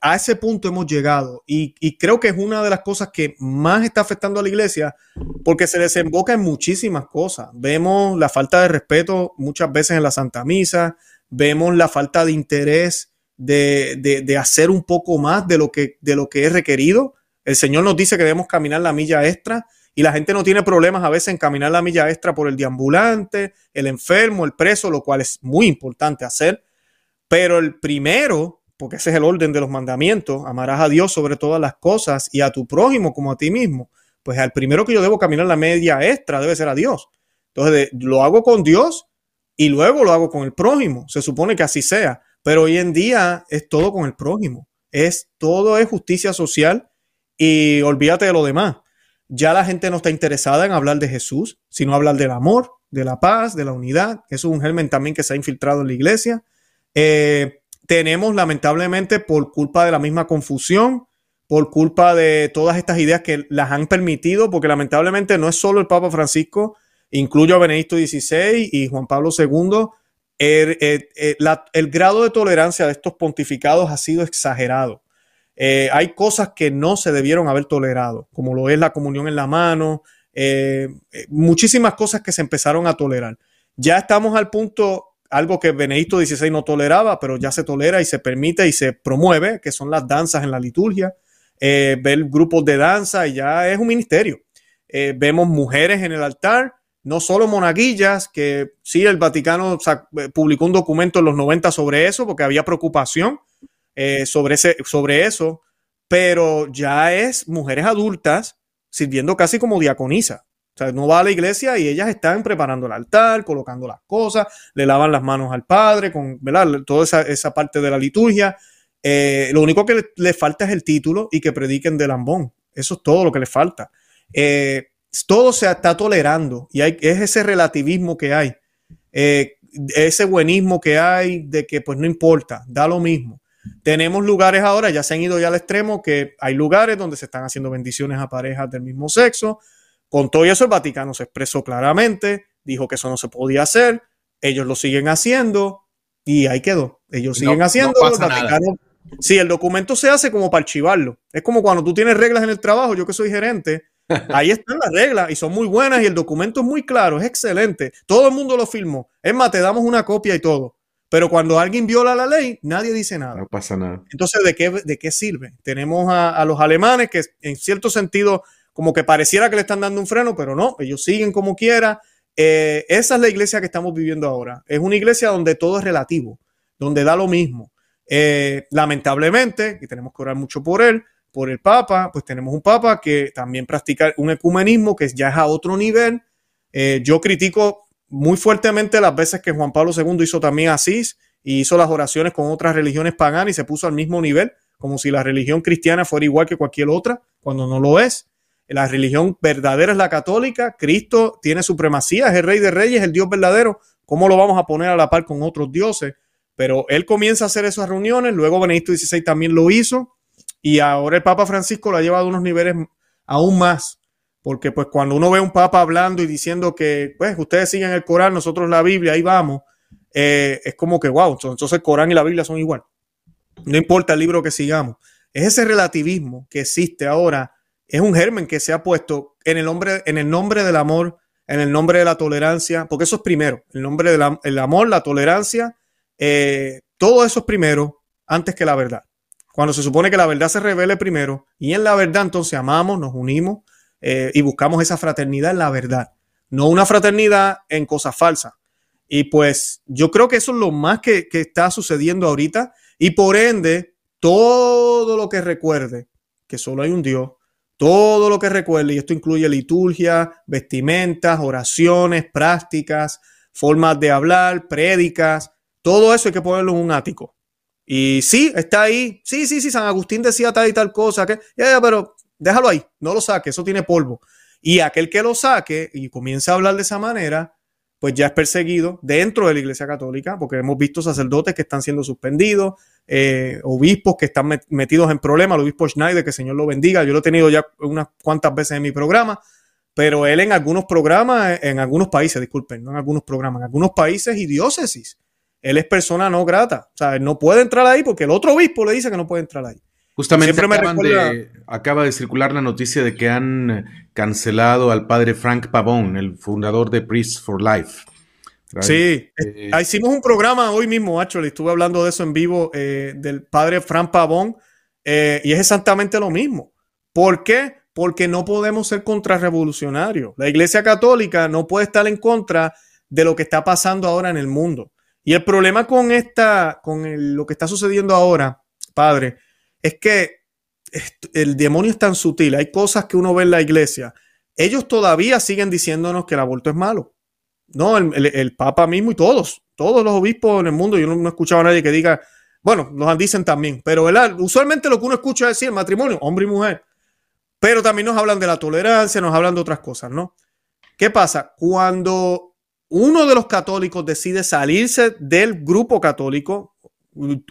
a ese punto hemos llegado y, creo que es una de las cosas que más está afectando a la iglesia porque se desemboca en muchísimas cosas. Vemos la falta de respeto muchas veces en la Santa Misa, vemos la falta de interés de, de hacer un poco más de lo, que, de lo que es requerido. El Señor nos dice que debemos caminar la milla extra y la gente no tiene problemas a veces en caminar la milla extra por el deambulante, el enfermo, el preso, lo cual es muy importante hacer. Pero el primero, porque ese es el orden de los mandamientos, amarás a Dios sobre todas las cosas y a tu prójimo como a ti mismo. Pues al primero que yo debo caminar la media extra debe ser a Dios. Entonces lo hago con Dios y luego lo hago con el prójimo. Se supone que así sea, pero hoy en día es todo con el prójimo. Es todo es justicia social y olvídate de lo demás. Ya la gente no está interesada en hablar de Jesús, sino hablar del amor, de la paz, de la unidad. Es un germen también que se ha infiltrado en la iglesia. Eh, tenemos lamentablemente por culpa de la misma confusión, por culpa de todas estas ideas que las han permitido, porque lamentablemente no es solo el Papa Francisco, incluyo a Benedicto XVI y Juan Pablo II, el, grado de tolerancia de estos pontificados ha sido exagerado. Eh, hay cosas que no se debieron haber tolerado, como lo es la comunión en la mano, eh, muchísimas cosas que se empezaron a tolerar. Ya estamos al punto, algo que Benedicto XVI no toleraba, pero ya se tolera y se permite y se promueve, que son las danzas en la liturgia, eh, ver grupos de danza y ya es un ministerio. vemos mujeres en el altar, no solo monaguillas, que sí, el Vaticano publicó un documento en los 90 sobre eso, porque había preocupación eh, sobre, ese, sobre eso, pero ya es mujeres adultas sirviendo casi como diaconisa. O sea, no va a la iglesia y ellas están preparando el altar, colocando las cosas, le lavan las manos al padre, con ¿verdad? toda esa, parte de la liturgia. Eh, lo único que le, falta es el título y que prediquen de lambón. Eso es todo lo que le falta. Eh, todo se está tolerando y hay, es ese relativismo que hay, ese buenismo que hay de que pues no importa, da lo mismo. Tenemos lugares ahora, ya se han ido ya al extremo, que hay lugares donde se están haciendo bendiciones a parejas del mismo sexo. Con todo eso, el Vaticano se expresó claramente, dijo que eso no se podía hacer, ellos lo siguen haciendo y ahí quedó. Ellos siguen haciendo. el Vaticano, sí, el documento se hace como para archivarlo. Es como cuando tú tienes reglas en el trabajo, yo que soy gerente, ahí están las reglas y son muy buenas y el documento es muy claro, es excelente. Todo el mundo lo firmó. Es más, te damos una copia y todo. Pero cuando alguien viola la ley, nadie dice nada. No pasa nada. Entonces, ¿de qué, de qué sirve? Tenemos a, los alemanes que en cierto sentido como que pareciera que le están dando un freno, pero no, ellos siguen como quiera. Eh, esa es la iglesia que estamos viviendo ahora. Es una iglesia donde todo es relativo, donde da lo mismo. Eh, lamentablemente, y tenemos que orar mucho por él, por el Papa, pues tenemos un Papa que también practica un ecumenismo que ya es a otro nivel. Eh, yo critico muy fuertemente las veces que Juan Pablo II hizo también Asís y hizo las oraciones con otras religiones paganas y se puso al mismo nivel, como si la religión cristiana fuera igual que cualquier otra, cuando no lo es. La religión verdadera es la católica, Cristo tiene supremacía, es el rey de reyes, el Dios verdadero. ¿Cómo lo vamos a poner a la par con otros dioses? Pero él comienza a hacer esas reuniones, luego Benedicto XVI también lo hizo y ahora el Papa Francisco lo ha llevado a unos niveles aún más porque pues cuando uno ve a un papa hablando y diciendo que pues ustedes siguen el Corán, nosotros la Biblia, ahí vamos, eh, es como que wow, entonces el Corán y la Biblia son igual. No importa el libro que sigamos. Es ese relativismo que existe ahora, es un germen que se ha puesto en el nombre, en el nombre del amor, en el nombre de la tolerancia, porque eso es primero, el nombre del amor, la tolerancia, eh, todo eso es primero antes que la verdad. Cuando se supone que la verdad se revele primero y en la verdad entonces amamos, nos unimos, eh, y buscamos esa fraternidad en la verdad, no una fraternidad en cosas falsas. Y pues yo creo que eso es lo más que, que está sucediendo ahorita y por ende todo lo que recuerde que solo hay un Dios, todo lo que recuerde, y esto incluye liturgia, vestimentas, oraciones, prácticas, formas de hablar, prédicas, todo eso hay que ponerlo en un ático. Y sí, está ahí. Sí, sí, sí, San Agustín decía tal y tal cosa, que ya, ya, pero déjalo ahí, no lo saque, eso tiene polvo. Y aquel que lo saque y comienza a hablar de esa manera, pues ya es perseguido dentro de la Iglesia Católica, porque hemos visto sacerdotes que están siendo suspendidos, eh, obispos que están metidos en problemas, el obispo Schneider, que el Señor lo bendiga, yo lo he tenido ya unas cuantas veces en mi programa, pero él en algunos programas, en algunos países, disculpen, no en algunos programas, en algunos países y diócesis, él es persona no grata, o sea, él no puede entrar ahí porque el otro obispo le dice que no puede entrar ahí. Justamente acaba de circular la noticia de que han cancelado al padre Frank Pavón, el fundador de Priests for Life. Sí, eh, hicimos un programa hoy mismo, actually, estuve hablando de eso en vivo, eh, del padre Frank Pavón, eh, y es exactamente lo mismo. ¿Por qué? Porque no podemos ser contrarrevolucionarios. La Iglesia Católica no puede estar en contra de lo que está pasando ahora en el mundo. Y el problema con esta, con lo que está sucediendo ahora, padre, es que el demonio es tan sutil, hay cosas que uno ve en la iglesia. Ellos todavía siguen diciéndonos que el aborto es malo. No, el, Papa mismo y todos, todos los obispos en el mundo, yo no, he escuchado a nadie que diga, bueno, nos dicen también, pero ¿verdad? usualmente lo que uno escucha es decir el matrimonio, hombre y mujer, pero también nos hablan de la tolerancia, nos hablan de otras cosas, ¿no? ¿Qué pasa? Cuando uno de los católicos decide salirse del grupo católico,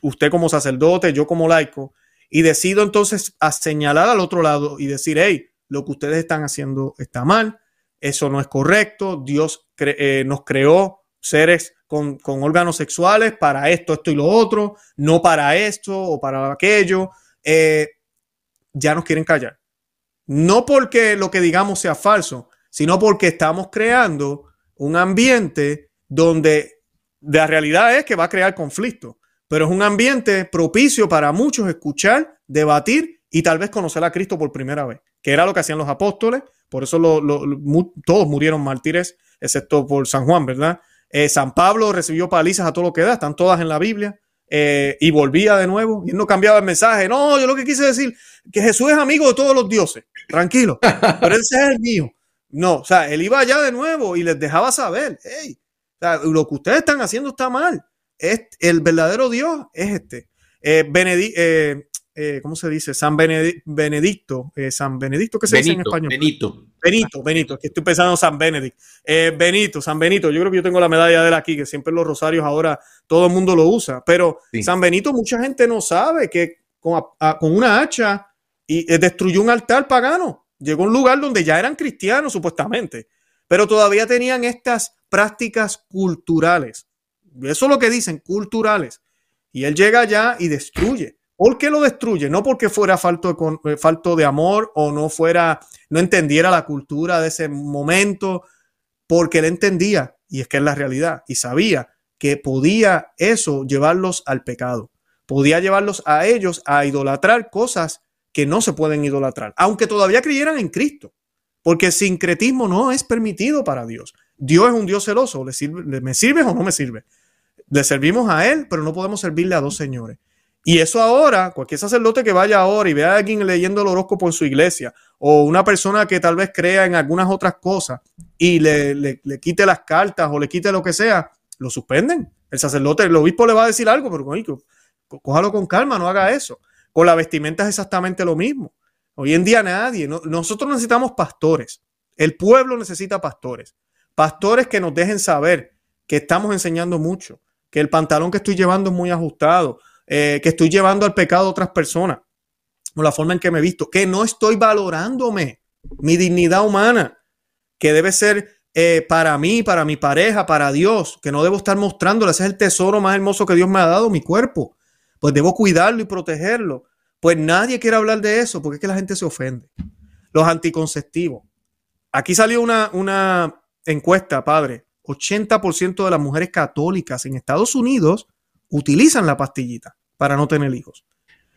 usted como sacerdote, yo como laico, y decido entonces a señalar al otro lado y decir, hey, lo que ustedes están haciendo está mal, eso no es correcto, Dios eh, nos creó seres con, órganos sexuales para esto, esto y lo otro, no para esto o para aquello, eh, ya nos quieren callar. No porque lo que digamos sea falso, sino porque estamos creando un ambiente donde la realidad es que va a crear conflicto, pero es un ambiente propicio para muchos escuchar, debatir y tal vez conocer a Cristo por primera vez, que era lo que hacían los apóstoles, por eso todos murieron mártires, excepto por San Juan, ¿verdad? Eh, San Pablo recibió palizas a todo lo que da, están todas en la Biblia, eh, y volvía de nuevo, y él no cambiaba el mensaje, no, yo lo que quise decir, que Jesús es amigo de todos los dioses, tranquilo, pero ese es el mío. No, o sea, él iba allá de nuevo y les dejaba saber, hey, lo que ustedes están haciendo está mal. El verdadero Dios es este. Eh, eh, eh, ¿Cómo se dice? San Benedicto. San Benedicto, ¿qué se dice en español? Benito. Benito, Benito, que estoy pensando en San Benedict. Benito, San Benito, yo creo que yo tengo la medalla de él aquí, que siempre los rosarios ahora todo el mundo lo usa, pero San Benito mucha gente no sabe que con, con una hacha y destruyó un altar pagano. Llegó a un lugar donde ya eran cristianos, supuestamente, pero todavía tenían estas prácticas culturales. Eso es lo que dicen, culturales. Y él llega allá y destruye. ¿Por qué lo destruye? No porque fuera falto de, eh, falto de amor o no fuera, no entendiera la cultura de ese momento, porque él entendía, y es que es la realidad, y sabía que podía eso llevarlos al pecado. Podía llevarlos a ellos a idolatrar cosas que no se pueden idolatrar, aunque todavía creyeran en Cristo, porque el sincretismo no es permitido para Dios. Dios es un Dios celoso, ¿le sirve, ¿me sirve o no me sirve? Le servimos a Él, pero no podemos servirle a dos señores. Y eso ahora, cualquier sacerdote que vaya ahora y vea a alguien leyendo el horóscopo en su iglesia, o una persona que tal vez crea en algunas otras cosas y le, le, le quite las cartas o le quite lo que sea, lo suspenden. El sacerdote, el obispo le va a decir algo, pero cójalo con calma, no haga eso. Con la vestimenta es exactamente lo mismo. Hoy en día nadie, nosotros necesitamos pastores. El pueblo necesita pastores. Pastores que nos dejen saber que estamos enseñando mucho, que el pantalón que estoy llevando es muy ajustado, eh, que estoy llevando al pecado a otras personas, o la forma en que me he visto, que no estoy valorándome, mi dignidad humana, que debe ser eh, para mí, para mi pareja, para Dios, que no debo estar mostrándole, ese es el tesoro más hermoso que Dios me ha dado, mi cuerpo pues debo cuidarlo y protegerlo. Pues nadie quiere hablar de eso porque es que la gente se ofende. Los anticonceptivos. Aquí salió una, una encuesta, padre. 80% de las mujeres católicas en Estados Unidos utilizan la pastillita para no tener hijos.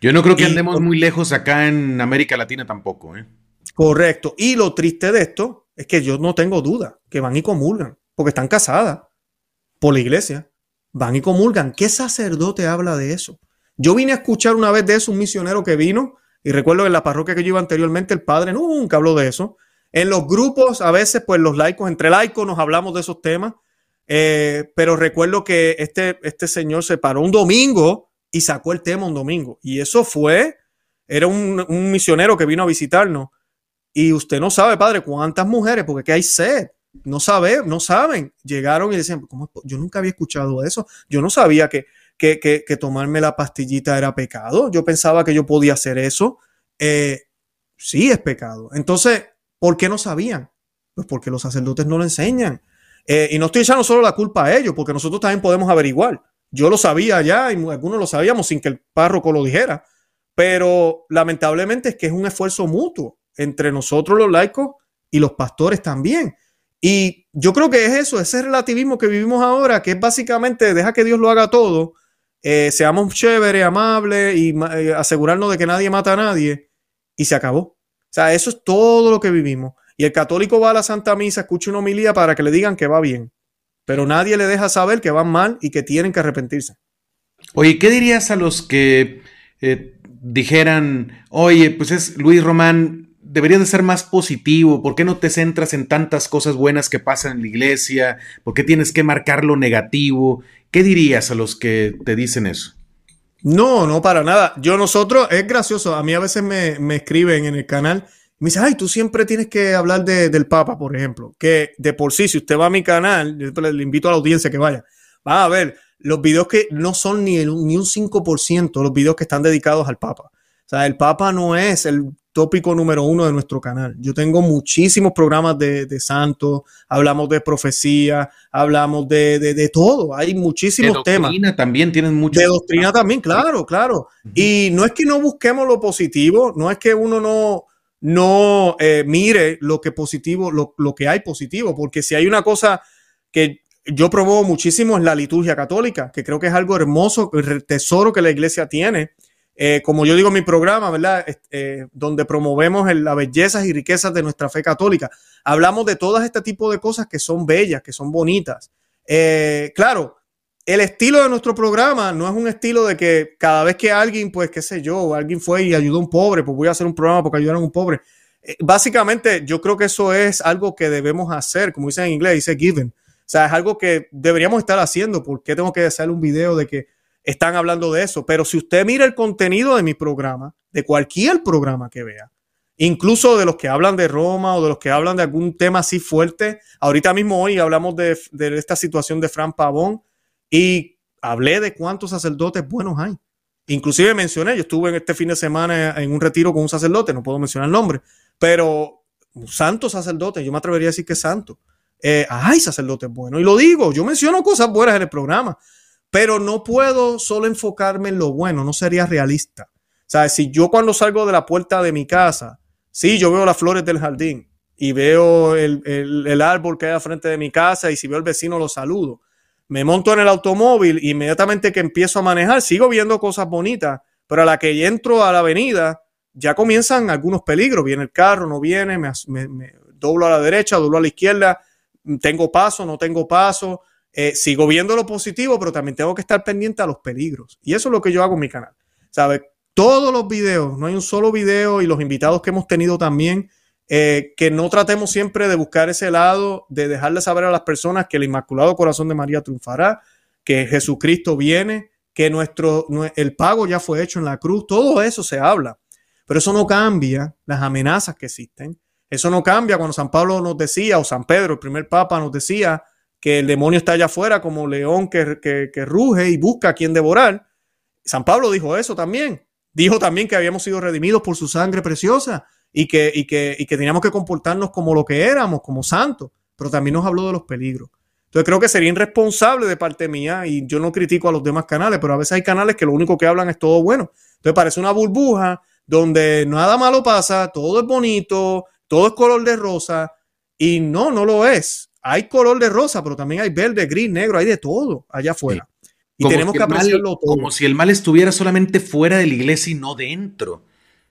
Yo no creo que andemos muy lejos acá en América Latina tampoco. ¿eh? Correcto. Y lo triste de esto es que yo no tengo duda que van y comulgan, porque están casadas por la iglesia. Van y comulgan. ¿Qué sacerdote habla de eso? Yo vine a escuchar una vez de eso un misionero que vino, y recuerdo que en la parroquia que yo iba anteriormente, el padre nunca habló de eso. En los grupos, a veces, pues los laicos, entre laicos nos hablamos de esos temas, eh, pero recuerdo que este, este señor se paró un domingo y sacó el tema un domingo. Y eso fue, era un, misionero que vino a visitarnos. Y usted no sabe, padre, cuántas mujeres, porque que hay sed. No sabe, no saben. Llegaron y decían, yo nunca había escuchado eso. Yo no sabía que que, tomarme la pastillita era pecado. Yo pensaba que yo podía hacer eso. Eh, sí es pecado. Entonces, ¿por qué no sabían? Pues porque los sacerdotes no lo enseñan. Eh, y no estoy echando solo la culpa a ellos, porque nosotros también podemos averiguar. Yo lo sabía ya y algunos lo sabíamos sin que el párroco lo dijera. Pero lamentablemente es que es un esfuerzo mutuo entre nosotros los laicos y los pastores también. Y yo creo que es eso, ese relativismo que vivimos ahora, que es básicamente deja que Dios lo haga todo eh, seamos chéveres, amables y eh, asegurarnos de que nadie mata a nadie y se acabó. Sea, eso es todo lo que vivimos. Y el católico va a la Santa Misa, escucha una homilía para que le digan que va bien, pero nadie le deja saber que van mal y que tienen que arrepentirse. Oye, ¿qué dirías a los que eh, dijeran, oye, pues es Luis Román, deberías de ser más positivo? ¿Por qué no te centras en tantas cosas buenas que pasan en la iglesia? ¿Por qué tienes que marcar lo negativo? ¿Qué dirías a los que te dicen eso? No, no, para nada. Yo, nosotros, es gracioso. A mí a veces me, me escriben en el canal. Me dicen, ay, tú siempre tienes que hablar del Papa, por ejemplo. Que de por sí, si usted va a mi canal, le, invito a la audiencia que vaya. Va a ver los videos que no son ni, ni un 5% los videos que están dedicados al Papa. O sea, el Papa no es el tópico número uno de nuestro canal. Yo tengo muchísimos programas de, de santos, hablamos de profecía, hablamos de, de, todo, hay muchísimos de doctrina también tienen mucho. De doctrina también, claro, claro. Y no es que no busquemos lo positivo, no es que uno no, no eh, mire lo que positivo, lo, lo que hay positivo, porque si hay una cosa que yo promuevo muchísimo es la liturgia católica, que creo que es algo hermoso, el tesoro que la iglesia tiene eh, como yo digo en mi programa, ¿verdad? Eh, donde promovemos las bellezas y riquezas de nuestra fe católica. Hablamos de todas este tipo de cosas que son bellas, que son bonitas. Eh, claro, el estilo de nuestro programa no es un estilo de que cada vez que alguien, pues, qué sé yo, alguien fue y ayudó a un pobre, pues voy a hacer un programa porque ayudaron a un pobre. básicamente, yo creo que eso es algo que debemos hacer, como dice en inglés, dice given. O sea, es algo que deberíamos estar haciendo. ¿Por qué tengo que hacer un video de que están hablando de eso. Pero si usted mira el contenido de mi programa, de cualquier programa que vea, incluso de los que hablan de Roma o de los que hablan de algún tema así fuerte, ahorita mismo hoy hablamos de, esta situación de Fran Pavón y hablé de cuántos sacerdotes buenos hay. Inclusive mencioné, yo estuve en este fin de semana en un retiro con un sacerdote, no puedo mencionar el nombre, pero un santo sacerdote, yo me atrevería a decir que es santo. Eh, hay sacerdotes buenos, y lo digo, yo menciono cosas buenas en el programa, pero no puedo solo enfocarme en lo bueno, no sería realista. O sea, si yo cuando salgo de la puerta de mi casa, sí, yo veo las flores del jardín y veo el, árbol que hay frente de mi casa y si veo al vecino lo saludo. Me monto en el automóvil e inmediatamente que empiezo a manejar, sigo viendo cosas bonitas, pero a la que entro a la avenida, ya comienzan algunos peligros. Viene el carro, no viene, me, me doblo a la derecha, doblo a la izquierda, tengo paso, no tengo paso eh, sigo viendo lo positivo, pero también tengo que estar pendiente a los peligros. Y eso es lo que yo hago en mi canal. ¿Sabe? Todos los videos, no hay un solo video y los invitados que hemos tenido también, eh, que no tratemos siempre de buscar ese lado, de dejarle saber a las personas que el Inmaculado Corazón de María triunfará, que Jesucristo viene, que nuestro, el pago ya fue hecho en la cruz, todo eso se habla. Pero eso no cambia las amenazas que existen. Eso no cambia cuando San Pablo nos decía, o San Pedro, el primer papa, nos decía que el demonio está allá afuera como león que, que, ruge y busca a quien devorar. San Pablo dijo eso también. Dijo también que habíamos sido redimidos por su sangre preciosa y que, y que, y que teníamos que comportarnos como lo que éramos, como santos, pero también nos habló de los peligros. Entonces creo que sería irresponsable de parte mía y yo no critico a los demás canales, pero a veces hay canales que lo único que hablan es todo bueno. Entonces parece una burbuja donde nada malo pasa, todo es bonito, todo es color de rosa y no, no lo es hay color de rosa, pero también hay verde, gris, negro, hay de todo allá afuera. Y tenemos que apreciarlo todo. Como si el mal estuviera solamente fuera de la iglesia y no dentro.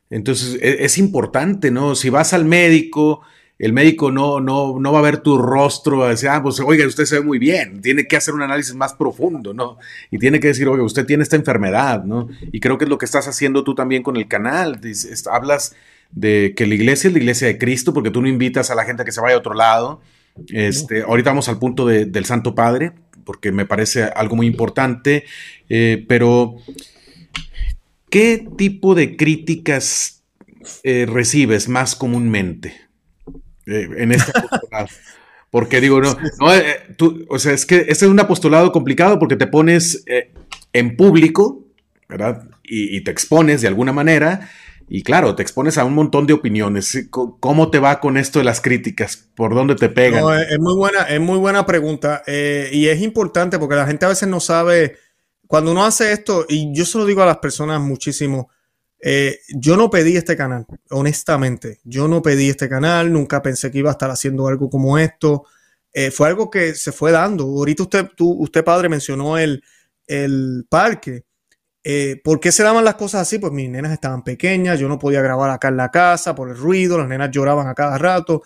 Entonces e, es, importante, ¿no? Si vas al médico, el médico no, no, no va a ver tu rostro, a decir, ah, pues oiga, usted se ve muy bien, tiene que hacer un análisis más profundo, ¿no? Y tiene que decir, oiga, usted tiene esta enfermedad, ¿no? Y creo que es lo que estás haciendo tú también con el canal. hablas de que la iglesia es la iglesia de Cristo, porque tú no invitas a la gente a que se vaya a otro lado, este, ahorita vamos al punto del Santo Padre, porque me parece algo muy importante, eh, pero ¿qué tipo de críticas eh, recibes más comúnmente eh, en este apostolado? Porque digo, no, o sea, es que este es un apostolado complicado porque te pones en público, ¿verdad? y, te expones de alguna manera y claro, te expones a un montón de opiniones. ¿Cómo te va con esto de las críticas? ¿Por dónde te pegan? es muy buena, es muy buena pregunta. Eh, y es importante porque la gente a veces no sabe. Cuando uno hace esto, y yo se lo digo a las personas muchísimo, eh, yo no pedí este canal, honestamente. Yo no pedí este canal, nunca pensé que iba a estar haciendo algo como esto. Eh, fue algo que se fue dando. Ahorita usted, tú, usted padre, mencionó el, el parque. Eh, ¿Por qué se daban las cosas así? Pues mis nenas estaban pequeñas, yo no podía grabar acá en la casa por el ruido, las nenas lloraban a cada rato.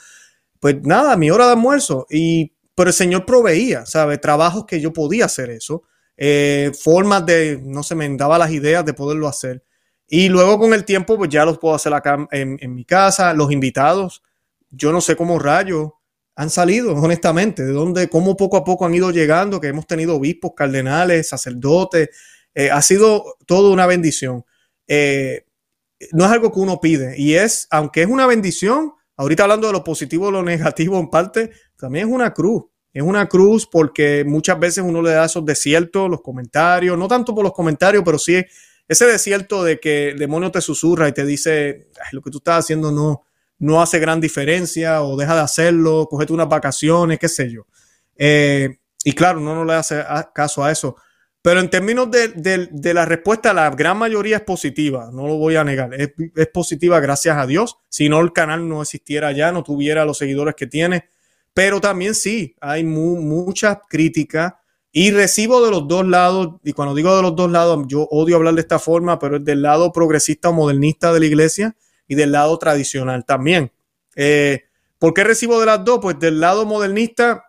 Pues nada, mi hora de almuerzo. Y, pero el Señor proveía, ¿sabe? Trabajos que yo podía hacer eso, eh, formas de, no se me daba las ideas de poderlo hacer. Y luego con el tiempo, pues ya los puedo hacer acá en, en mi casa, los invitados. Yo no sé cómo rayos han salido, honestamente, de dónde, cómo poco a poco han ido llegando, que hemos tenido obispos, cardenales, sacerdotes. Eh, ha sido todo una bendición. Eh, no es algo que uno pide y es, aunque es una bendición, ahorita hablando de lo positivo lo negativo en parte, también es una cruz. Es una cruz porque muchas veces uno le da esos desiertos, los comentarios, no tanto por los comentarios, pero sí ese desierto de que el demonio te susurra y te dice, lo que tú estás haciendo no, no hace gran diferencia o deja de hacerlo, cogete unas vacaciones, qué sé yo. Eh, y claro, uno no le hace caso a eso. Pero en términos de, la respuesta, la gran mayoría es positiva, no lo voy a negar. Es, positiva gracias a Dios. Si no, el canal no existiera ya, no tuviera los seguidores que tiene. Pero también sí, hay muchas críticas y recibo de los dos lados, y cuando digo de los dos lados, yo odio hablar de esta forma, pero es del lado progresista o modernista de la iglesia y del lado tradicional también. Eh, ¿Por qué recibo de las dos? Pues del lado modernista,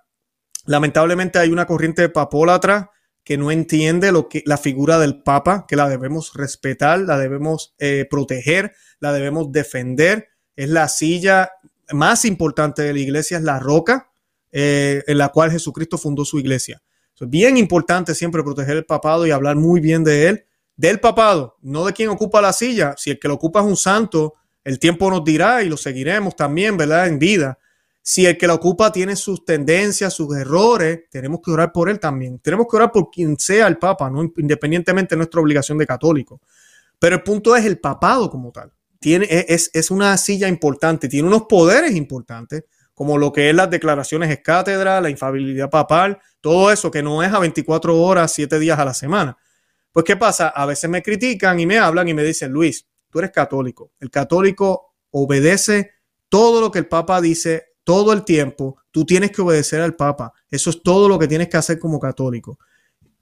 lamentablemente hay una corriente papólatra que no entiende lo que la figura del Papa, que la debemos respetar, la debemos eh, proteger, la debemos defender. Es la silla más importante de la iglesia, es la roca eh, en la cual Jesucristo fundó su iglesia. Es bien importante siempre proteger el papado y hablar muy bien de él, del papado, no de quien ocupa la silla. Si el que lo ocupa es un santo, el tiempo nos dirá y lo seguiremos también, ¿verdad? En vida. Si el que la ocupa tiene sus tendencias, sus errores, tenemos que orar por él también. Tenemos que orar por quien sea el Papa, ¿no? independientemente de nuestra obligación de católico. Pero el punto es el papado como tal. Tiene, e, es, es una silla importante, tiene unos poderes importantes, como lo que es las declaraciones es cátedra, la infabilidad papal, todo eso que no es a 24 horas, 7 días a la semana. Pues, ¿qué pasa? A veces me critican y me hablan y me dicen, Luis, tú eres católico. El católico obedece todo lo que el Papa dice todo el tiempo, tú tienes que obedecer al Papa. Eso es todo lo que tienes que hacer como católico.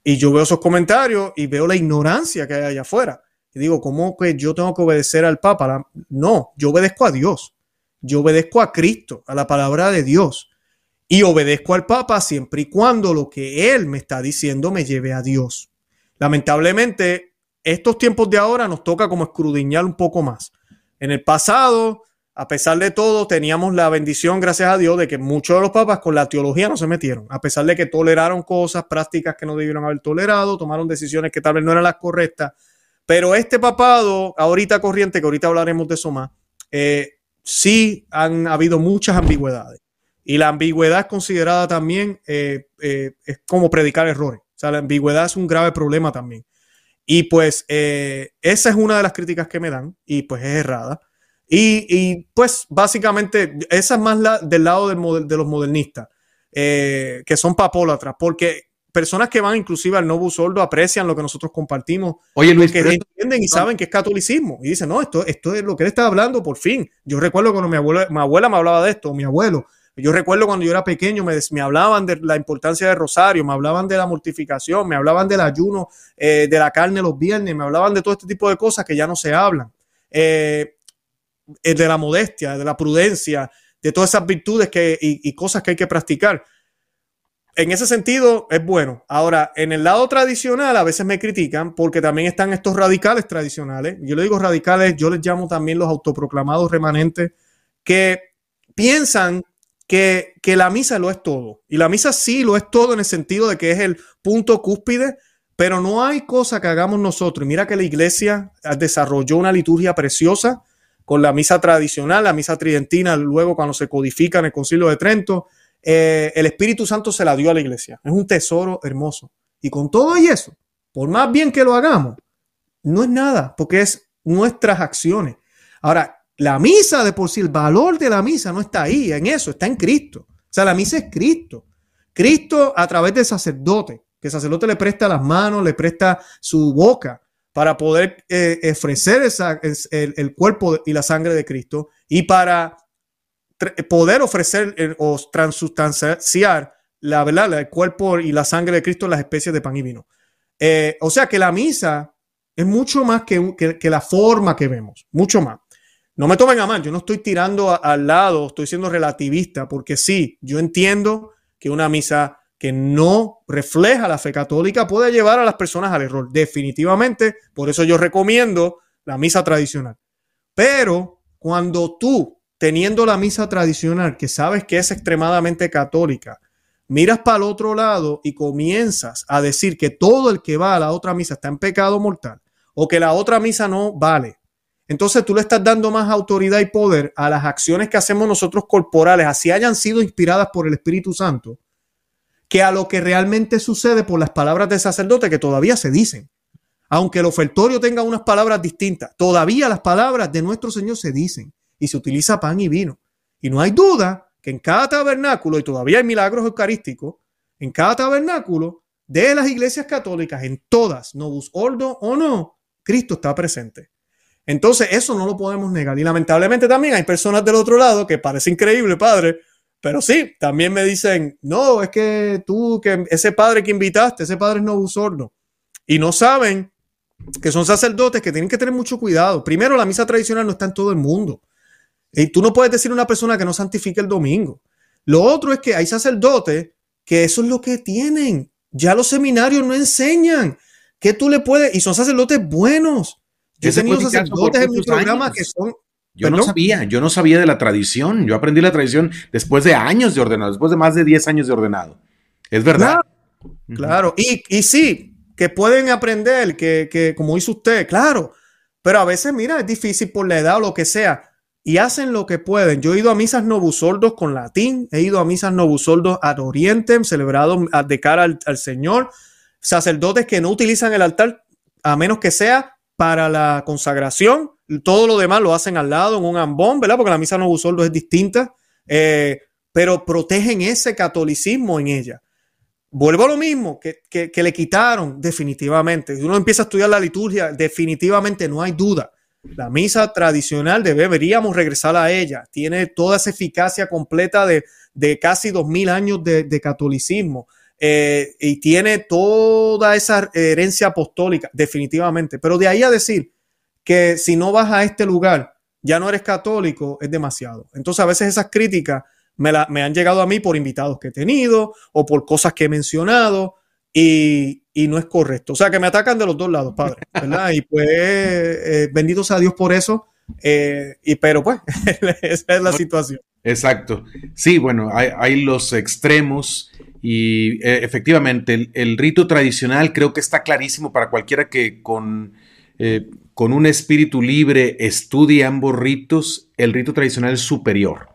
Y yo veo esos comentarios y veo la ignorancia que hay allá afuera. Y digo, ¿cómo que yo tengo que obedecer al Papa? No, yo obedezco a Dios. Yo obedezco a Cristo, a la palabra de Dios. Y obedezco al Papa siempre y cuando lo que Él me está diciendo me lleve a Dios. Lamentablemente, estos tiempos de ahora nos toca como escrudiñar un poco más. En el pasado, a pesar de todo, teníamos la bendición, gracias a Dios, de que muchos de los papas con la teología no se metieron, a pesar de que toleraron cosas, prácticas que no debieron haber tolerado, tomaron decisiones que tal vez no eran las correctas. Pero este papado, ahorita corriente, que ahorita hablaremos de eso más, eh, sí han habido muchas ambigüedades. Y la ambigüedad es considerada también, eh, eh, es como predicar errores. O sea, la ambigüedad es un grave problema también. Y pues esa es una de las críticas que me dan, y pues es errada. Y, pues básicamente esa es más la, del lado del de los modernistas, eh, que son papólatras, porque personas que van inclusive al Novus Ordo aprecian lo que nosotros compartimos, Oye, Luis, que entienden y saben que es catolicismo. Y dicen, no, esto, esto es lo que él está hablando por fin. Yo recuerdo cuando mi abuela, mi abuela me hablaba de esto, mi abuelo. Yo recuerdo cuando yo era pequeño, me, me hablaban de la importancia del rosario, me hablaban de la mortificación, me hablaban del ayuno eh, de la carne los viernes, me hablaban de todo este tipo de cosas que ya no se hablan. Eh, de la modestia, de la prudencia, de todas esas virtudes que, y, cosas que hay que practicar. En ese sentido es bueno. Ahora, en el lado tradicional a veces me critican porque también están estos radicales tradicionales. Yo le digo radicales, yo les llamo también los autoproclamados remanentes, que piensan que, que, la misa lo es todo. Y la misa sí lo es todo en el sentido de que es el punto cúspide, pero no hay cosa que hagamos nosotros. mira que la iglesia desarrolló una liturgia preciosa con la misa tradicional, la misa tridentina, luego cuando se codifica en el Concilio de Trento, eh, el Espíritu Santo se la dio a la iglesia. Es un tesoro hermoso. Y con todo y eso, por más bien que lo hagamos, no es nada, porque es nuestras acciones. Ahora, la misa de por sí, el valor de la misa no está ahí, en eso, está en Cristo. O sea, la misa es Cristo. Cristo a través del sacerdote, que el sacerdote le presta las manos, le presta su boca, para poder eh, ofrecer el, cuerpo y la sangre de Cristo y para poder ofrecer eh, o transustanciar la el cuerpo y la sangre de Cristo en las especies de pan y vino. Eh, o sea que la misa es mucho más que, que, la forma que vemos, mucho más. No me tomen a mal, yo no estoy tirando al lado, estoy siendo relativista, porque sí, yo entiendo que una misa que no refleja la fe católica puede llevar a las personas al error. Definitivamente, por eso yo recomiendo la misa tradicional. Pero cuando tú, teniendo la misa tradicional, que sabes que es extremadamente católica, miras para el otro lado y comienzas a decir que todo el que va a la otra misa está en pecado mortal o que la otra misa no vale, entonces tú le estás dando más autoridad y poder a las acciones que hacemos nosotros corporales, así hayan sido inspiradas por el Espíritu Santo, que a lo que realmente sucede por las palabras del sacerdote que todavía se dicen. Aunque el ofertorio tenga unas palabras distintas, todavía las palabras de nuestro Señor se dicen y se utiliza pan y vino. Y no hay duda que en cada tabernáculo, y todavía hay milagros eucarísticos, en cada tabernáculo de las iglesias católicas, en todas, Novus Ordo o no, Cristo está presente. Entonces, eso no lo podemos negar. Y lamentablemente también hay personas del otro lado que parece increíble, padre, pero sí, también me dicen, no, es que tú, que ese padre que invitaste, ese padre es no sordo. Y no saben que son sacerdotes que tienen que tener mucho cuidado. Primero, la misa tradicional no está en todo el mundo. Y tú no puedes decir a una persona que no santifique el domingo. Lo otro es que hay sacerdotes que eso es lo que tienen. Ya los seminarios no enseñan que tú le puedes, y son sacerdotes buenos yo he tenido sacerdotes en mi programa que son. Yo no sabía, yo no sabía de la tradición. Yo aprendí la tradición después de años de ordenado, después de más de 10 años de ordenado. Es verdad. Claro, Y, y, sí, que pueden aprender, que, que como hizo usted, claro. Pero a veces, mira, es difícil por la edad o lo que sea. Y hacen lo que pueden. Yo he ido a misas novusoldos con latín, he ido a misas novusoldos ad orientem, celebrados de cara al, al Señor. Sacerdotes que no utilizan el altar a menos que sea para la consagración. Todo lo demás lo hacen al lado en un ambón, ¿verdad? Porque la misa no es distinta, eh, pero protegen ese catolicismo en ella. Vuelvo a lo mismo, que, que, le quitaron definitivamente. Si uno empieza a estudiar la liturgia, definitivamente no hay duda. La misa tradicional deberíamos regresar a ella. Tiene toda esa eficacia completa de, de casi dos mil años de catolicismo. Eh, y tiene toda esa herencia apostólica, definitivamente. Pero de ahí a decir que si no vas a este lugar, ya no eres católico, es demasiado. Entonces a veces esas críticas me, me han llegado a mí por invitados que he tenido o por cosas que he mencionado y, y no es correcto. O sea que me atacan de los dos lados, padre. ¿verdad? Y pues, eh, bendito sea Dios por eso. Eh, y pero pues, esa es la situación. Exacto. Sí, bueno, hay, hay los extremos y eh, efectivamente, el, rito tradicional creo que está clarísimo para cualquiera que con, eh, con un espíritu libre estudie ambos ritos, el rito tradicional es superior.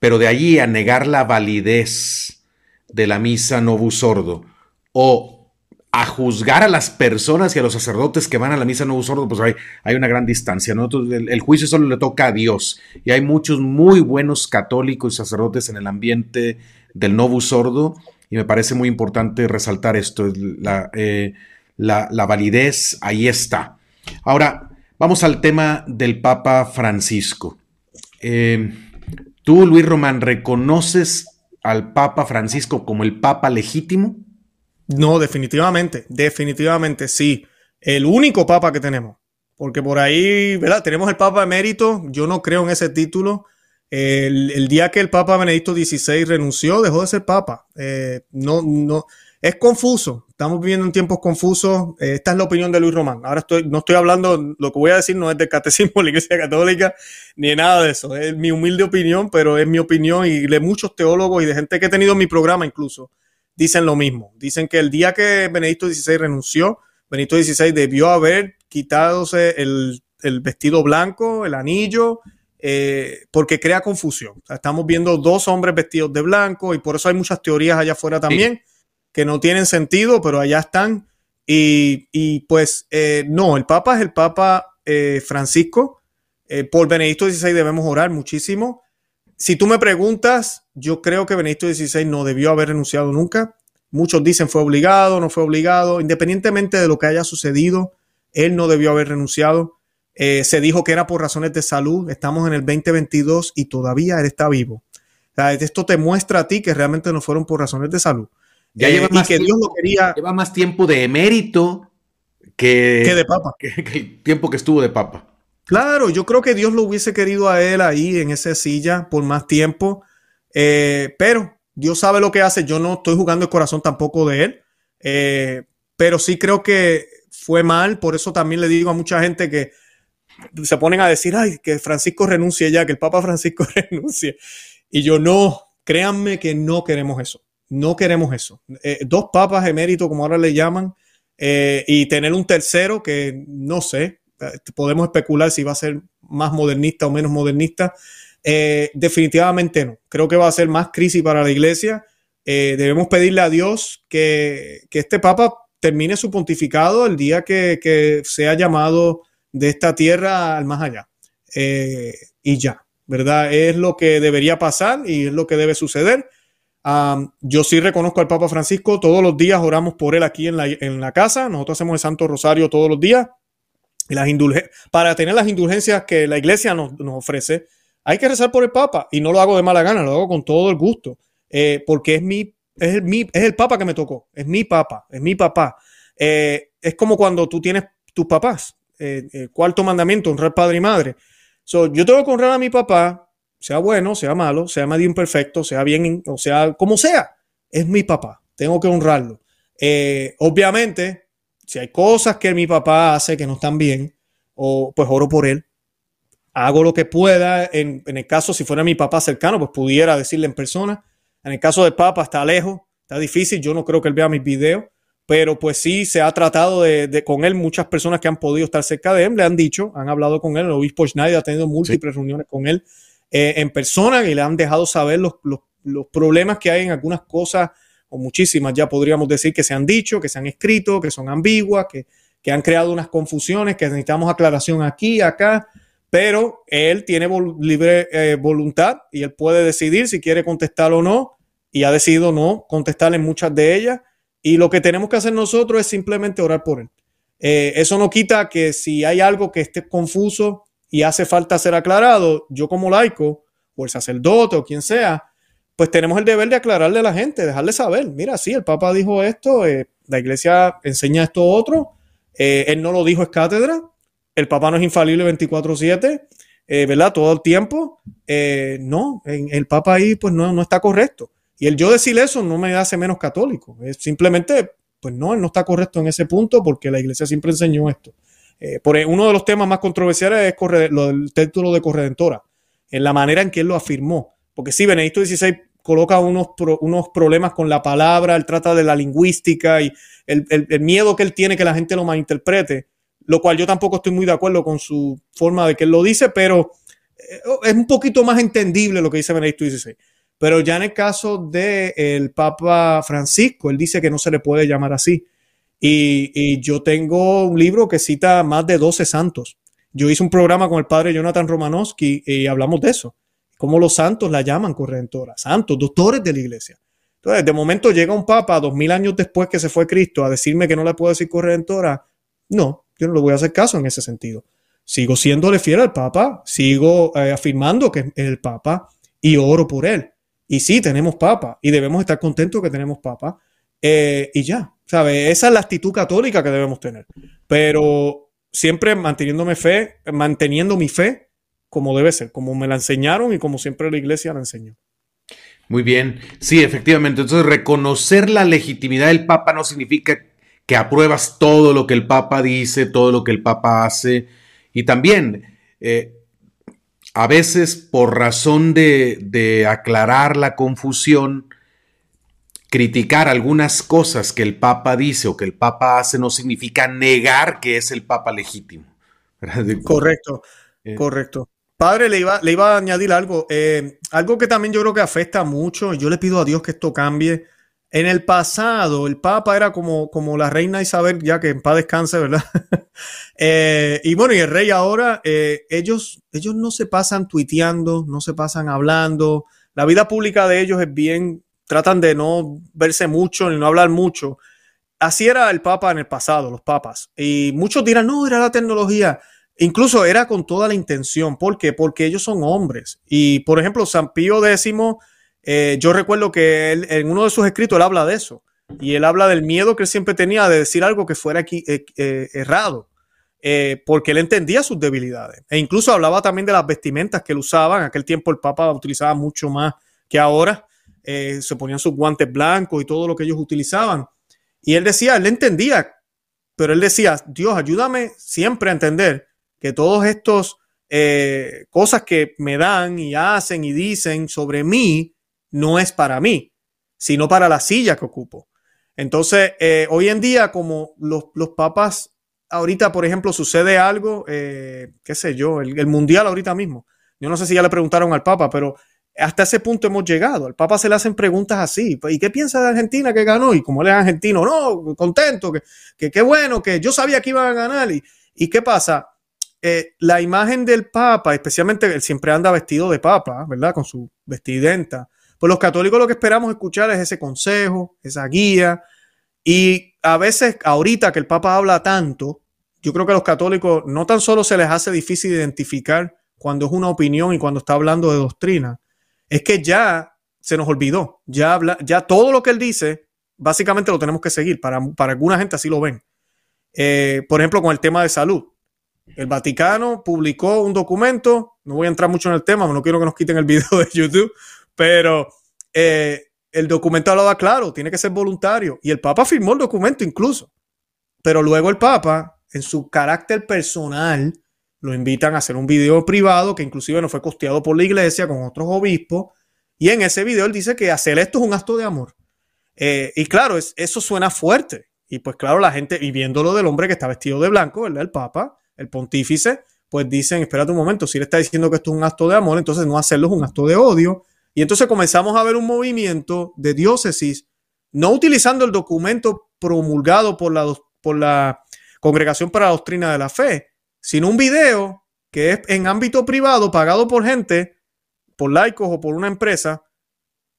Pero de allí a negar la validez de la misa novus sordo o a juzgar a las personas y a los sacerdotes que van a la misa novus sordo, pues hay, hay una gran distancia. ¿no? el, juicio solo le toca a Dios. Y hay muchos muy buenos católicos y sacerdotes en el ambiente del novus sordo y me parece muy importante resaltar esto, la, eh, la, validez, ahí está. Ahora, vamos al tema del Papa Francisco. Eh, ¿Tú, Luis Román, reconoces al Papa Francisco como el Papa legítimo? No, definitivamente, definitivamente sí. El único Papa que tenemos. Porque por ahí, ¿verdad? Tenemos el Papa emérito, yo no creo en ese título. El, día que el Papa Benedicto XVI renunció, dejó de ser Papa. Eh, no, no, es confuso. Estamos viviendo en tiempos confusos. Eh, esta es la opinión de Luis Román. Ahora estoy, no estoy hablando, lo que voy a decir no es del catecismo de la Iglesia Católica ni nada de eso. Es mi humilde opinión, pero es mi opinión y de muchos teólogos y de gente que he tenido en mi programa incluso dicen lo mismo. Dicen que el día que Benedicto XVI renunció, Benedicto XVI debió haber quitadose el, el vestido blanco, el anillo, eh, porque crea confusión. estamos viendo dos hombres vestidos de blanco y por eso hay muchas teorías allá afuera también que no tienen sentido, pero allá están. Y, pues eh, no, el Papa es el Papa eh, Francisco. por Benedicto XVI debemos orar muchísimo. Si tú me preguntas, yo creo que Benedicto XVI no debió haber renunciado nunca. Muchos dicen fue obligado, no fue obligado. Independientemente de lo que haya sucedido, él no debió haber renunciado. Eh, se dijo que era por razones de salud. Estamos en el 2022 y todavía él está vivo. esto te muestra a ti que realmente no fueron por razones de salud. Ya lleva, eh, más que tiempo, Dios quería, lleva más tiempo de emérito que, de papa. Que, el tiempo que estuvo de papa. Claro, yo creo que Dios lo hubiese querido a él ahí en esa silla por más tiempo. Eh, pero Dios sabe lo que hace. Yo no estoy jugando el corazón tampoco de él. pero sí creo que fue mal. Por eso también le digo a mucha gente que se ponen a decir, ay, que Francisco renuncie ya, que el Papa Francisco renuncie. Y yo no, créanme que no queremos eso. No queremos eso. Eh, dos papas eméritos, como ahora le llaman, eh, y tener un tercero que no sé, eh, podemos especular si va a ser más modernista o menos modernista. definitivamente no. Creo que va a ser más crisis para la iglesia. debemos pedirle a Dios que, que, este papa termine su pontificado el día que, que sea llamado de esta tierra al más allá. y ya, ¿verdad? Es lo que debería pasar y es lo que debe suceder. yo sí reconozco al Papa Francisco, todos los días oramos por él aquí en la, en la casa, nosotros hacemos el Santo Rosario todos los días, y las para tener las indulgencias que la iglesia nos, ofrece, hay que rezar por el Papa, y no lo hago de mala gana, lo hago con todo el gusto, eh, porque es mi, es el, es el Papa que me tocó, es mi Papa, es mi papá. Eh, es como cuando tú tienes tus papás, eh, el cuarto mandamiento, honrar padre y madre. So, yo tengo que honrar a mi papá, sea bueno, sea malo, sea medio imperfecto, sea bien, o sea, como sea. Es mi papá, tengo que honrarlo. Eh, obviamente, si hay cosas que mi papá hace que no están bien, o pues oro por él, hago lo que pueda. En, el caso, si fuera mi papá cercano, pues pudiera decirle en persona. En el caso del papá, está lejos, está difícil. Yo no creo que él vea mis videos pero pues sí se ha tratado de, con él muchas personas que han podido estar cerca de él, le han dicho, han hablado con él, el obispo Schneider ha tenido múltiples reuniones con él eh, en persona y le han dejado saber los, problemas que hay en algunas cosas, o muchísimas ya podríamos decir que se han dicho, que se han escrito, que son ambiguas, que, han creado unas confusiones, que necesitamos aclaración aquí, acá, pero él tiene libre eh, voluntad y él puede decidir si quiere contestar o no, y ha decidido no contestar en muchas de ellas y lo que tenemos que hacer nosotros es simplemente orar por él. Eh, eso no quita que si hay algo que esté confuso y hace falta ser aclarado, yo como laico o el sacerdote o quien sea, pues tenemos el deber de aclararle a la gente, dejarle saber, mira, sí, el Papa dijo esto, eh, la iglesia enseña esto otro, eh, él no lo dijo es cátedra, el Papa no es infalible 24/7, ¿verdad? Todo el tiempo. no, el Papa ahí pues no, no está correcto. Y el yo decir eso no me hace menos católico. Es simplemente, pues no, no está correcto en ese punto porque la iglesia siempre enseñó esto. Eh, por e, uno de los temas más controversiales es el título de corredentora, en la manera en que él lo afirmó. Porque sí, Benedicto XVI coloca unos, unos problemas con la palabra, él trata de la lingüística y el, el, miedo que él tiene que la gente lo malinterprete, lo cual yo tampoco estoy muy de acuerdo con su forma de que él lo dice, pero eh, es un poquito más entendible lo que dice Benedicto XVI. Pero ya en el caso del Papa Francisco, él dice que no se le puede llamar así. Y, yo tengo un libro que cita más de 12 santos. Yo hice un programa con el padre Jonathan Romanowski y hablamos de eso. Cómo los santos la llaman corredentora. Santos, doctores de la iglesia. Entonces, de momento llega un papa dos mil años después que se fue Cristo a decirme que no le puedo decir corredentora. No, yo no le voy a hacer caso en ese sentido. Sigo siéndole fiel al papa, sigo eh, afirmando que es el papa y oro por él. Y sí, tenemos papa y debemos estar contentos que tenemos papa. Eh, y ya, ¿sabes? Esa es la actitud católica que debemos tener. Pero siempre manteniéndome fe, manteniendo mi fe como debe ser, como me la enseñaron y como siempre la iglesia la enseñó. Muy bien, sí, efectivamente. Entonces, reconocer la legitimidad del Papa no significa que apruebas todo lo que el Papa dice, todo lo que el Papa hace. Y también, eh, a veces por razón de, aclarar la confusión, criticar algunas cosas que el Papa dice o que el Papa hace no significa negar que es el Papa legítimo. Correcto, eh. correcto. Padre, le iba, le iba a añadir algo. Eh, algo que también yo creo que afecta mucho. Yo le pido a Dios que esto cambie. En el pasado, el Papa era como, como la reina Isabel, ya que en paz descanse, ¿verdad? Eh, y bueno, y el rey ahora, eh, ellos, ellos no se pasan tuiteando, no se pasan hablando. La vida pública de ellos es bien, tratan de no verse mucho ni no hablar mucho. Así era el Papa en el pasado, los papas. Y muchos dirán, no, era la tecnología. Incluso era con toda la intención. ¿Por qué? Porque ellos son hombres. Y, por ejemplo, San Pío X eh, yo recuerdo que en uno de sus escritos él habla de eso. Y él habla del miedo que él siempre tenía de decir algo que fuera aquí, eh, eh, errado. porque él entendía sus debilidades. E incluso hablaba también de las vestimentas que él usaba. En aquel tiempo el Papa utilizaba mucho más que ahora. se ponían sus guantes blancos y todo lo que ellos utilizaban. Y él decía, él entendía, pero él decía, Dios, ayúdame siempre a entender que todos estos cosas que me dan y hacen y dicen sobre mí no es para mí, sino para la silla que ocupo. Entonces, eh, hoy en día, como los, los, papas, ahorita, por ejemplo, sucede algo, eh, qué sé yo, el, el, mundial ahorita mismo. Yo no sé si ya le preguntaron al papa, pero hasta ese punto hemos llegado. Al Papa se le hacen preguntas así. ¿Y qué piensa de Argentina que ganó? Y como él es argentino, no, contento, que qué bueno, que yo sabía que iban a ganar. ¿Y, y qué pasa? Eh, la imagen del Papa, especialmente él siempre anda vestido de Papa, ¿verdad? Con su vestidenta. Pues los católicos lo que esperamos escuchar es ese consejo, esa guía. Y a veces, ahorita que el Papa habla tanto, yo creo que a los católicos no tan solo se les hace difícil identificar cuando es una opinión y cuando está hablando de doctrina, es que ya se nos olvidó. Ya, habla, ya todo lo que él dice, básicamente lo tenemos que seguir. Para, para alguna gente así lo ven. Eh, por ejemplo, con el tema de salud. El Vaticano publicó un documento, no voy a entrar mucho en el tema, no quiero que nos quiten el video de YouTube, pero eh, el documento hablaba claro, tiene que ser voluntario. Y el Papa firmó el documento incluso. Pero luego el Papa, en su carácter personal, lo invitan a hacer un video privado que inclusive no fue costeado por la iglesia con otros obispos. Y en ese video él dice que hacer esto es un acto de amor. Eh, y claro, es, eso suena fuerte. Y pues claro, la gente, y viéndolo del hombre que está vestido de blanco, ¿verdad? El Papa, el pontífice, pues dicen, espérate un momento, si él está diciendo que esto es un acto de amor, entonces no hacerlo es un acto de odio. Y entonces comenzamos a ver un movimiento de diócesis, no utilizando el documento promulgado por la, por la Congregación para la Doctrina de la Fe, sino un video que es en ámbito privado, pagado por gente, por laicos o por una empresa.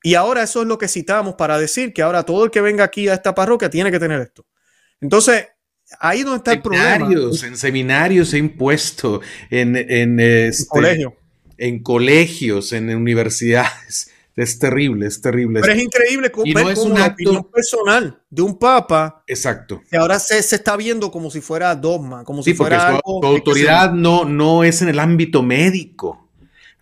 Y ahora eso es lo que citamos para decir que ahora todo el que venga aquí a esta parroquia tiene que tener esto. Entonces, ahí donde está el problema. En seminarios he impuesto, en, en, este, colegio. En colegios, en universidades. Es terrible, es terrible. Pero es increíble cómo, no es un acto personal de un papa. Exacto. Que ahora se, se está viendo como si fuera dogma, como si fuera algo su, autoridad no, no es en el ámbito médico.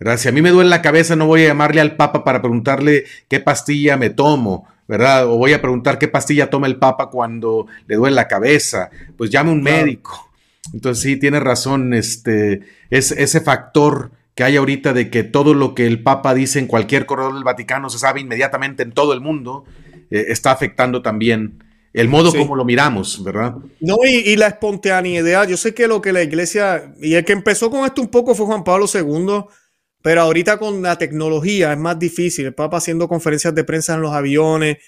¿verdad? Si a mí me duele la cabeza, no voy a llamarle al papa para preguntarle qué pastilla me tomo, ¿verdad? O voy a preguntar qué pastilla toma el papa cuando le duele la cabeza. Pues llame un médico. Entonces sí, tiene razón, este, es ese factor que hay ahorita de que todo lo que el Papa dice en cualquier corredor del Vaticano se sabe inmediatamente en todo el mundo, eh, está afectando también el modo como lo miramos, ¿verdad? No, y, la espontaneidad. Yo sé que lo que la iglesia, y el que empezó con esto un poco fue Juan Pablo II, pero ahorita con la tecnología es más difícil. El Papa haciendo conferencias de prensa en los aviones.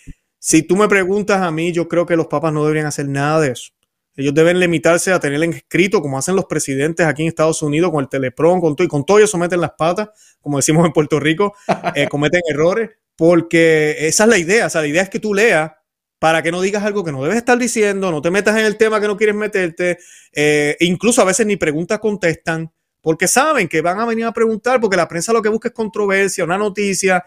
Si tú me preguntas a mí, yo creo que los papas no deberían hacer nada de eso. Ellos deben limitarse a tener escrito, como hacen los presidentes aquí en Estados Unidos, con el telepron, con todo, y con todo ellos someten las patas, como decimos en Puerto Rico, eh, cometen errores, porque esa es la idea. O sea, la idea es que tú leas para que no digas algo que no debes estar diciendo, no te metas en el tema que no quieres meterte, eh, incluso a veces ni preguntas contestan, porque saben que van a venir a preguntar, porque la prensa lo que busca es controversia, una noticia,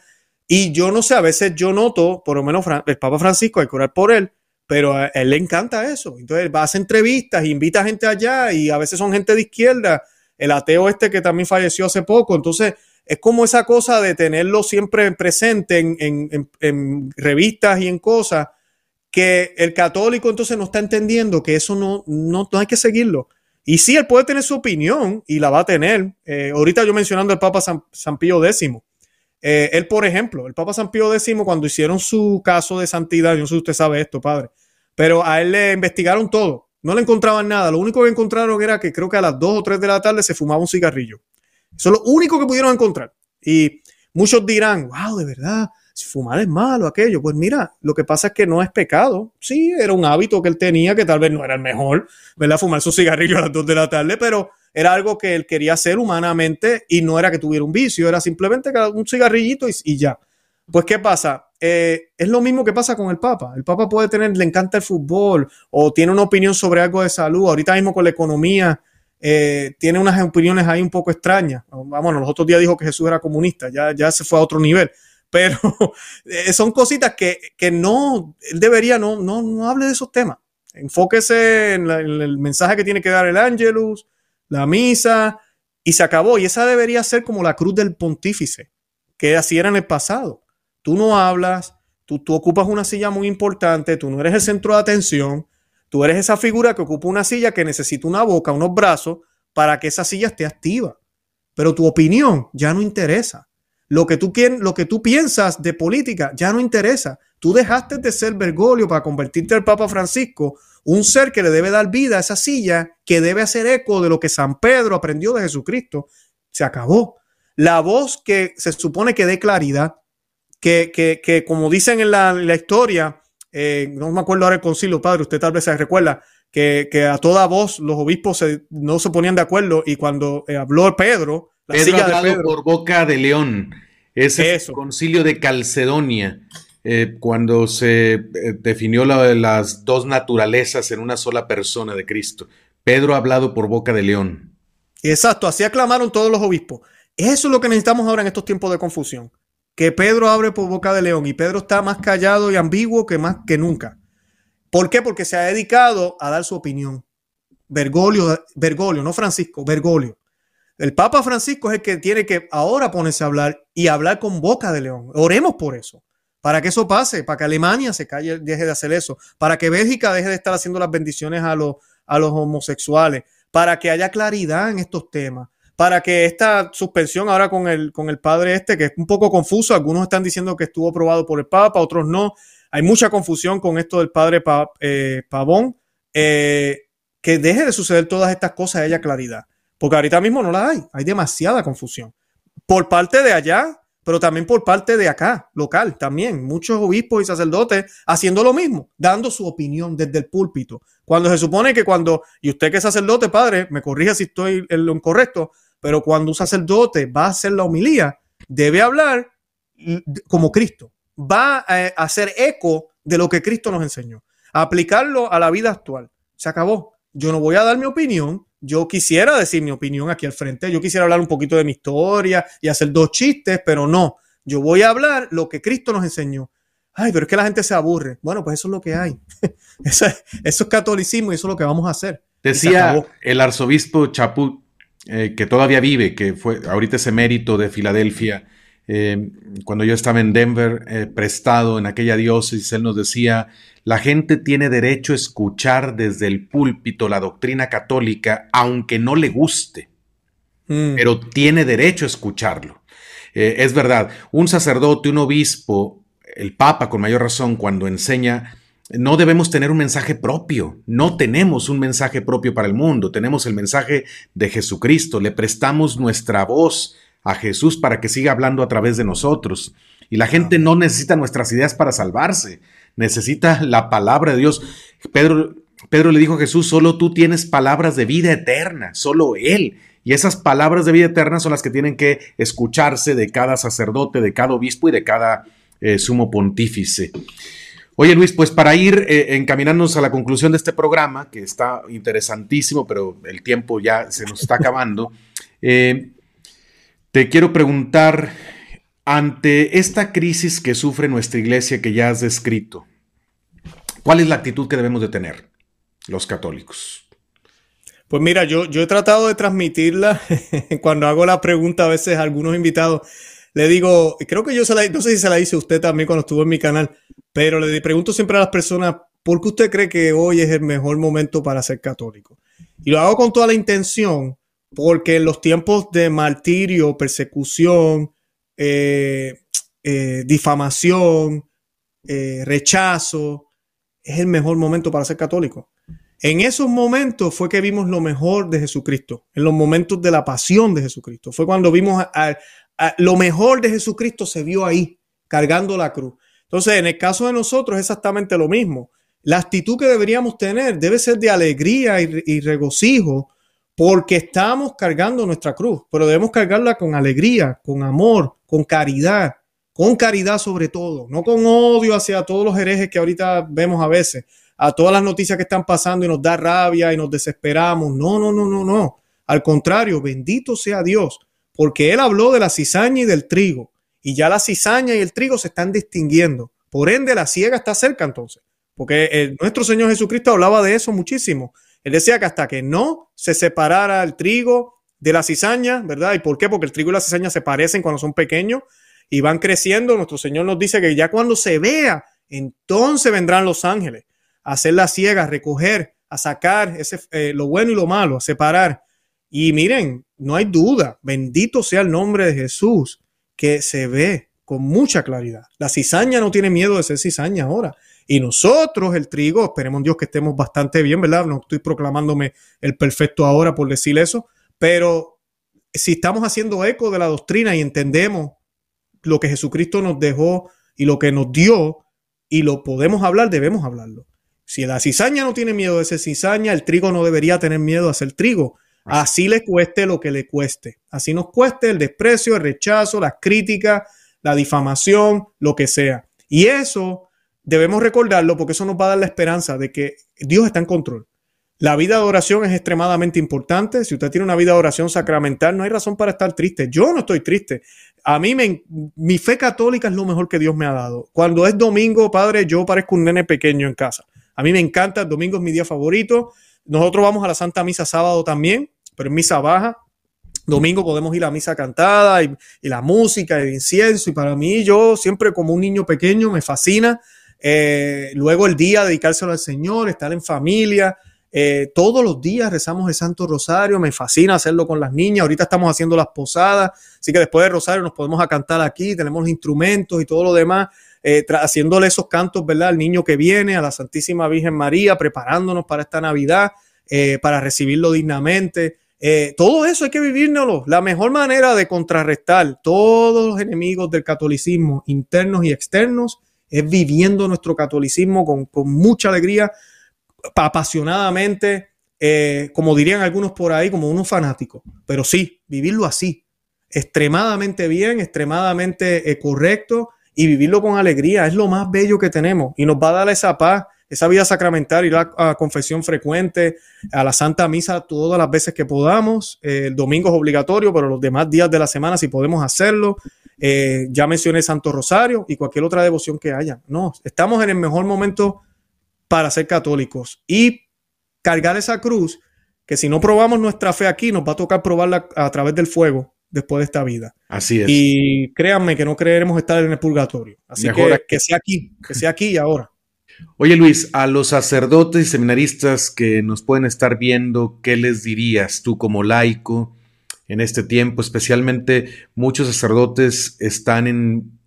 y yo no sé, a veces yo noto, por lo menos el Papa Francisco, hay que orar por él, pero a él le encanta eso. Entonces va a hacer entrevistas, invita a gente allá y a veces son gente de izquierda. El ateo este que también falleció hace poco. Entonces es como esa cosa de tenerlo siempre presente en, revistas y en cosas que el católico entonces no está entendiendo que eso no, no, hay que seguirlo. Y sí, él puede tener su opinión y la va a tener. Eh, ahorita yo mencionando al Papa San, Pío X. Eh, él, por ejemplo, el Papa San Pío X, cuando hicieron su caso de santidad, yo no sé si usted sabe esto, padre, pero a él le investigaron todo. No le encontraban nada. Lo único que encontraron era que creo que a las 2 o 3 de la tarde se fumaba un cigarrillo. Eso es lo único que pudieron encontrar. Y muchos dirán, wow, de verdad, fumar es malo, aquello. Pues mira, lo que pasa es que no es pecado. Sí, era un hábito que él tenía, que tal vez no era el mejor, ¿verdad? Fumar su cigarrillo a las 2 de la tarde, pero era algo que él quería hacer humanamente y no era que tuviera un vicio, era simplemente un cigarrillito y ya. Pues, ¿qué pasa? Eh, es lo mismo que pasa con el Papa. El Papa puede tener, le encanta el fútbol o tiene una opinión sobre algo de salud. Ahorita mismo con la economía, eh, tiene unas opiniones ahí un poco extrañas. Vamos, los otros días dijo que Jesús era comunista, ya, ya se fue a otro nivel. Pero eh, son cositas que, no, él debería, no, no, no hable de esos temas. Enfóquese en, en el mensaje que tiene que dar el Angelus, la misa, y se acabó. Y esa debería ser como la cruz del pontífice, que así era en el pasado tú no hablas, tú, tú ocupas una silla muy importante, tú no eres el centro de atención, tú eres esa figura que ocupa una silla que necesita una boca, unos brazos, para que esa silla esté activa. Pero tu opinión ya no interesa. Lo que tú, lo que tú piensas de política ya no interesa. Tú dejaste de ser Bergoglio para convertirte al Papa Francisco, un ser que le debe dar vida a esa silla, que debe hacer eco de lo que San Pedro aprendió de Jesucristo. Se acabó. La voz que se supone que dé claridad, que, que, como dicen en la, historia, eh, no me acuerdo ahora el concilio, padre, usted tal vez se recuerda, que, a toda voz los obispos no se ponían de acuerdo y cuando eh, habló Pedro, la silla de Pedro, por boca de León, ese concilio de Calcedonia, eh, cuando se definió las dos naturalezas en una sola persona de Cristo. Pedro ha hablado por boca de León. Exacto, así aclamaron todos los obispos. Eso es lo que necesitamos ahora en estos tiempos de confusión que Pedro abre por boca de león y Pedro está más callado y ambiguo que más que nunca. ¿Por qué? Porque se ha dedicado a dar su opinión. Bergoglio, Bergoglio, no Francisco, Bergoglio. El Papa Francisco es el que tiene que ahora ponerse a hablar y hablar con boca de león. Oremos por eso, para que eso pase, para que Alemania se calle, deje de hacer eso, para que Bélgica deje de estar haciendo las bendiciones a los, a los homosexuales, para que haya claridad en estos temas, para que esta suspensión ahora con el, con el padre este, que es un poco confuso, algunos están diciendo que estuvo aprobado por el Papa, otros no. Hay mucha confusión con esto del padre eh, Pavón. Eh, que deje de suceder todas estas cosas, haya claridad. Porque ahorita mismo no la hay, hay demasiada confusión. Por parte de allá, pero también por parte de acá, local, también. Muchos obispos y sacerdotes haciendo lo mismo, dando su opinión desde el púlpito. Cuando se supone que cuando, y usted que es sacerdote, padre, me corrija si estoy en lo incorrecto, pero cuando un sacerdote va a hacer la homilía, debe hablar como Cristo. Va a hacer eco de lo que Cristo nos enseñó. aplicarlo a la vida actual. Se acabó. Yo no voy a dar mi opinión. Yo quisiera decir mi opinión aquí al frente. Yo quisiera hablar un poquito de mi historia y hacer dos chistes, pero no. Yo voy a hablar lo que Cristo nos enseñó. Ay, pero es que la gente se aburre. Bueno, pues eso es lo que hay. eso, es, catolicismo y eso es lo que vamos a hacer. Decía el arzobispo Chaput eh, que todavía vive, que fue ahorita ese mérito de Filadelfia, eh, cuando yo estaba en Denver, eh, prestado en aquella diócesis, él nos decía, la gente tiene derecho a escuchar desde el púlpito la doctrina católica, aunque no le guste, mm. pero tiene derecho a escucharlo. es verdad, un sacerdote, un obispo, el papa con mayor razón, cuando enseña, no debemos tener un mensaje propio, no tenemos un mensaje propio para el mundo, tenemos el mensaje de Jesucristo, le prestamos nuestra voz a Jesús para que siga hablando a través de nosotros. Y la gente no necesita nuestras ideas para salvarse, necesita la palabra de Dios. Pedro, Pedro le dijo a Jesús, solo tú tienes palabras de vida eterna, solo Él. Y esas palabras de vida eterna son las que tienen que escucharse de cada sacerdote, de cada obispo y de cada eh, sumo pontífice. Oye Luis, pues para ir eh, encaminándonos a la conclusión de este programa, que está interesantísimo, pero el tiempo ya se nos está acabando, eh, te quiero preguntar, ante esta crisis que sufre nuestra iglesia que ya has descrito, ¿cuál es la actitud que debemos de tener los católicos? Pues mira, yo, yo he tratado de transmitirla cuando hago la pregunta a veces a algunos invitados le digo, creo que yo se la, no sé si se la hice usted también cuando estuvo en mi canal, pero le pregunto siempre a las personas, ¿por qué usted cree que hoy es el mejor momento para ser católico? Y lo hago con toda la intención, porque en los tiempos de martirio, persecución, eh, eh, difamación, eh, rechazo, es el mejor momento para ser católico. En esos momentos fue que vimos lo mejor de Jesucristo, en los momentos de la pasión de Jesucristo. Fue cuando vimos a, lo mejor de Jesucristo se vio ahí, cargando la cruz. Entonces, en el caso de nosotros es exactamente lo mismo. La actitud que deberíamos tener debe ser de alegría y, regocijo porque estamos cargando nuestra cruz, pero debemos cargarla con alegría, con amor, con caridad, con caridad sobre todo, no con odio hacia todos los herejes que ahorita vemos a veces, a todas las noticias que están pasando y nos da rabia y nos desesperamos. No, no, no, no, no. Al contrario, bendito sea Dios porque él habló de la cizaña y del trigo, y ya la cizaña y el trigo se están distinguiendo. Por ende, la ciega está cerca entonces, porque eh, nuestro Señor Jesucristo hablaba de eso muchísimo. Él decía que hasta que no se separara el trigo de la cizaña, ¿verdad? ¿Y por qué? Porque el trigo y la cizaña se parecen cuando son pequeños y van creciendo. Nuestro Señor nos dice que ya cuando se vea, entonces vendrán los ángeles a hacer la ciega, a recoger, a sacar ese, eh, lo bueno y lo malo, a separar. Y miren, no hay duda, bendito sea el nombre de Jesús, que se ve con mucha claridad. La cizaña no tiene miedo de ser cizaña ahora. Y nosotros, el trigo, esperemos Dios que estemos bastante bien, ¿verdad? No estoy proclamándome el perfecto ahora por decir eso, pero si estamos haciendo eco de la doctrina y entendemos lo que Jesucristo nos dejó y lo que nos dio y lo podemos hablar, debemos hablarlo. Si la cizaña no tiene miedo de ser cizaña, el trigo no debería tener miedo de ser trigo. Así le cueste lo que le cueste. Así nos cueste el desprecio, el rechazo, las críticas, la difamación, lo que sea. Y eso debemos recordarlo porque eso nos va a dar la esperanza de que Dios está en control. La vida de oración es extremadamente importante. Si usted tiene una vida de oración sacramental, no hay razón para estar triste. Yo no estoy triste. A mí me, mi fe católica es lo mejor que Dios me ha dado. Cuando es domingo, padre, yo parezco un nene pequeño en casa. A mí me encanta, el domingo es mi día favorito. Nosotros vamos a la Santa Misa sábado también, pero en misa baja. Domingo podemos ir a misa cantada y, la música, el incienso. Y para mí, yo siempre como un niño pequeño me fascina. Eh, luego el día dedicárselo al Señor, estar en familia. Eh, todos los días rezamos el Santo Rosario, me fascina hacerlo con las niñas, ahorita estamos haciendo las posadas, así que después del Rosario nos podemos a cantar aquí, tenemos los instrumentos y todo lo demás, eh, haciéndole esos cantos, ¿verdad? Al niño que viene, a la Santísima Virgen María, preparándonos para esta Navidad, eh, para recibirlo dignamente. Todo eso hay que vivírnoslo. La mejor manera de contrarrestar todos los enemigos del catolicismo, internos y externos, es viviendo nuestro catolicismo con, con mucha alegría, apasionadamente, eh, como dirían algunos por ahí, como unos fanáticos. Pero sí, vivirlo así, extremadamente bien, extremadamente eh, correcto y vivirlo con alegría es lo más bello que tenemos y nos va a dar esa paz, esa vida sacramental, ir a, confesión frecuente, a la Santa Misa todas las veces que podamos. Eh, el domingo es obligatorio, pero los demás días de la semana si podemos hacerlo. ya mencioné Santo Rosario y cualquier otra devoción que haya. No, estamos en el mejor momento para ser católicos y cargar esa cruz que si no probamos nuestra fe aquí, nos va a tocar probarla a través del fuego después de esta vida. Así es. Y créanme que no creeremos estar en el purgatorio. Así que que sea aquí, que sea aquí y ahora. Oye Luis, a los sacerdotes y seminaristas que nos pueden estar viendo, ¿qué les dirías tú como laico en este tiempo? Especialmente muchos sacerdotes están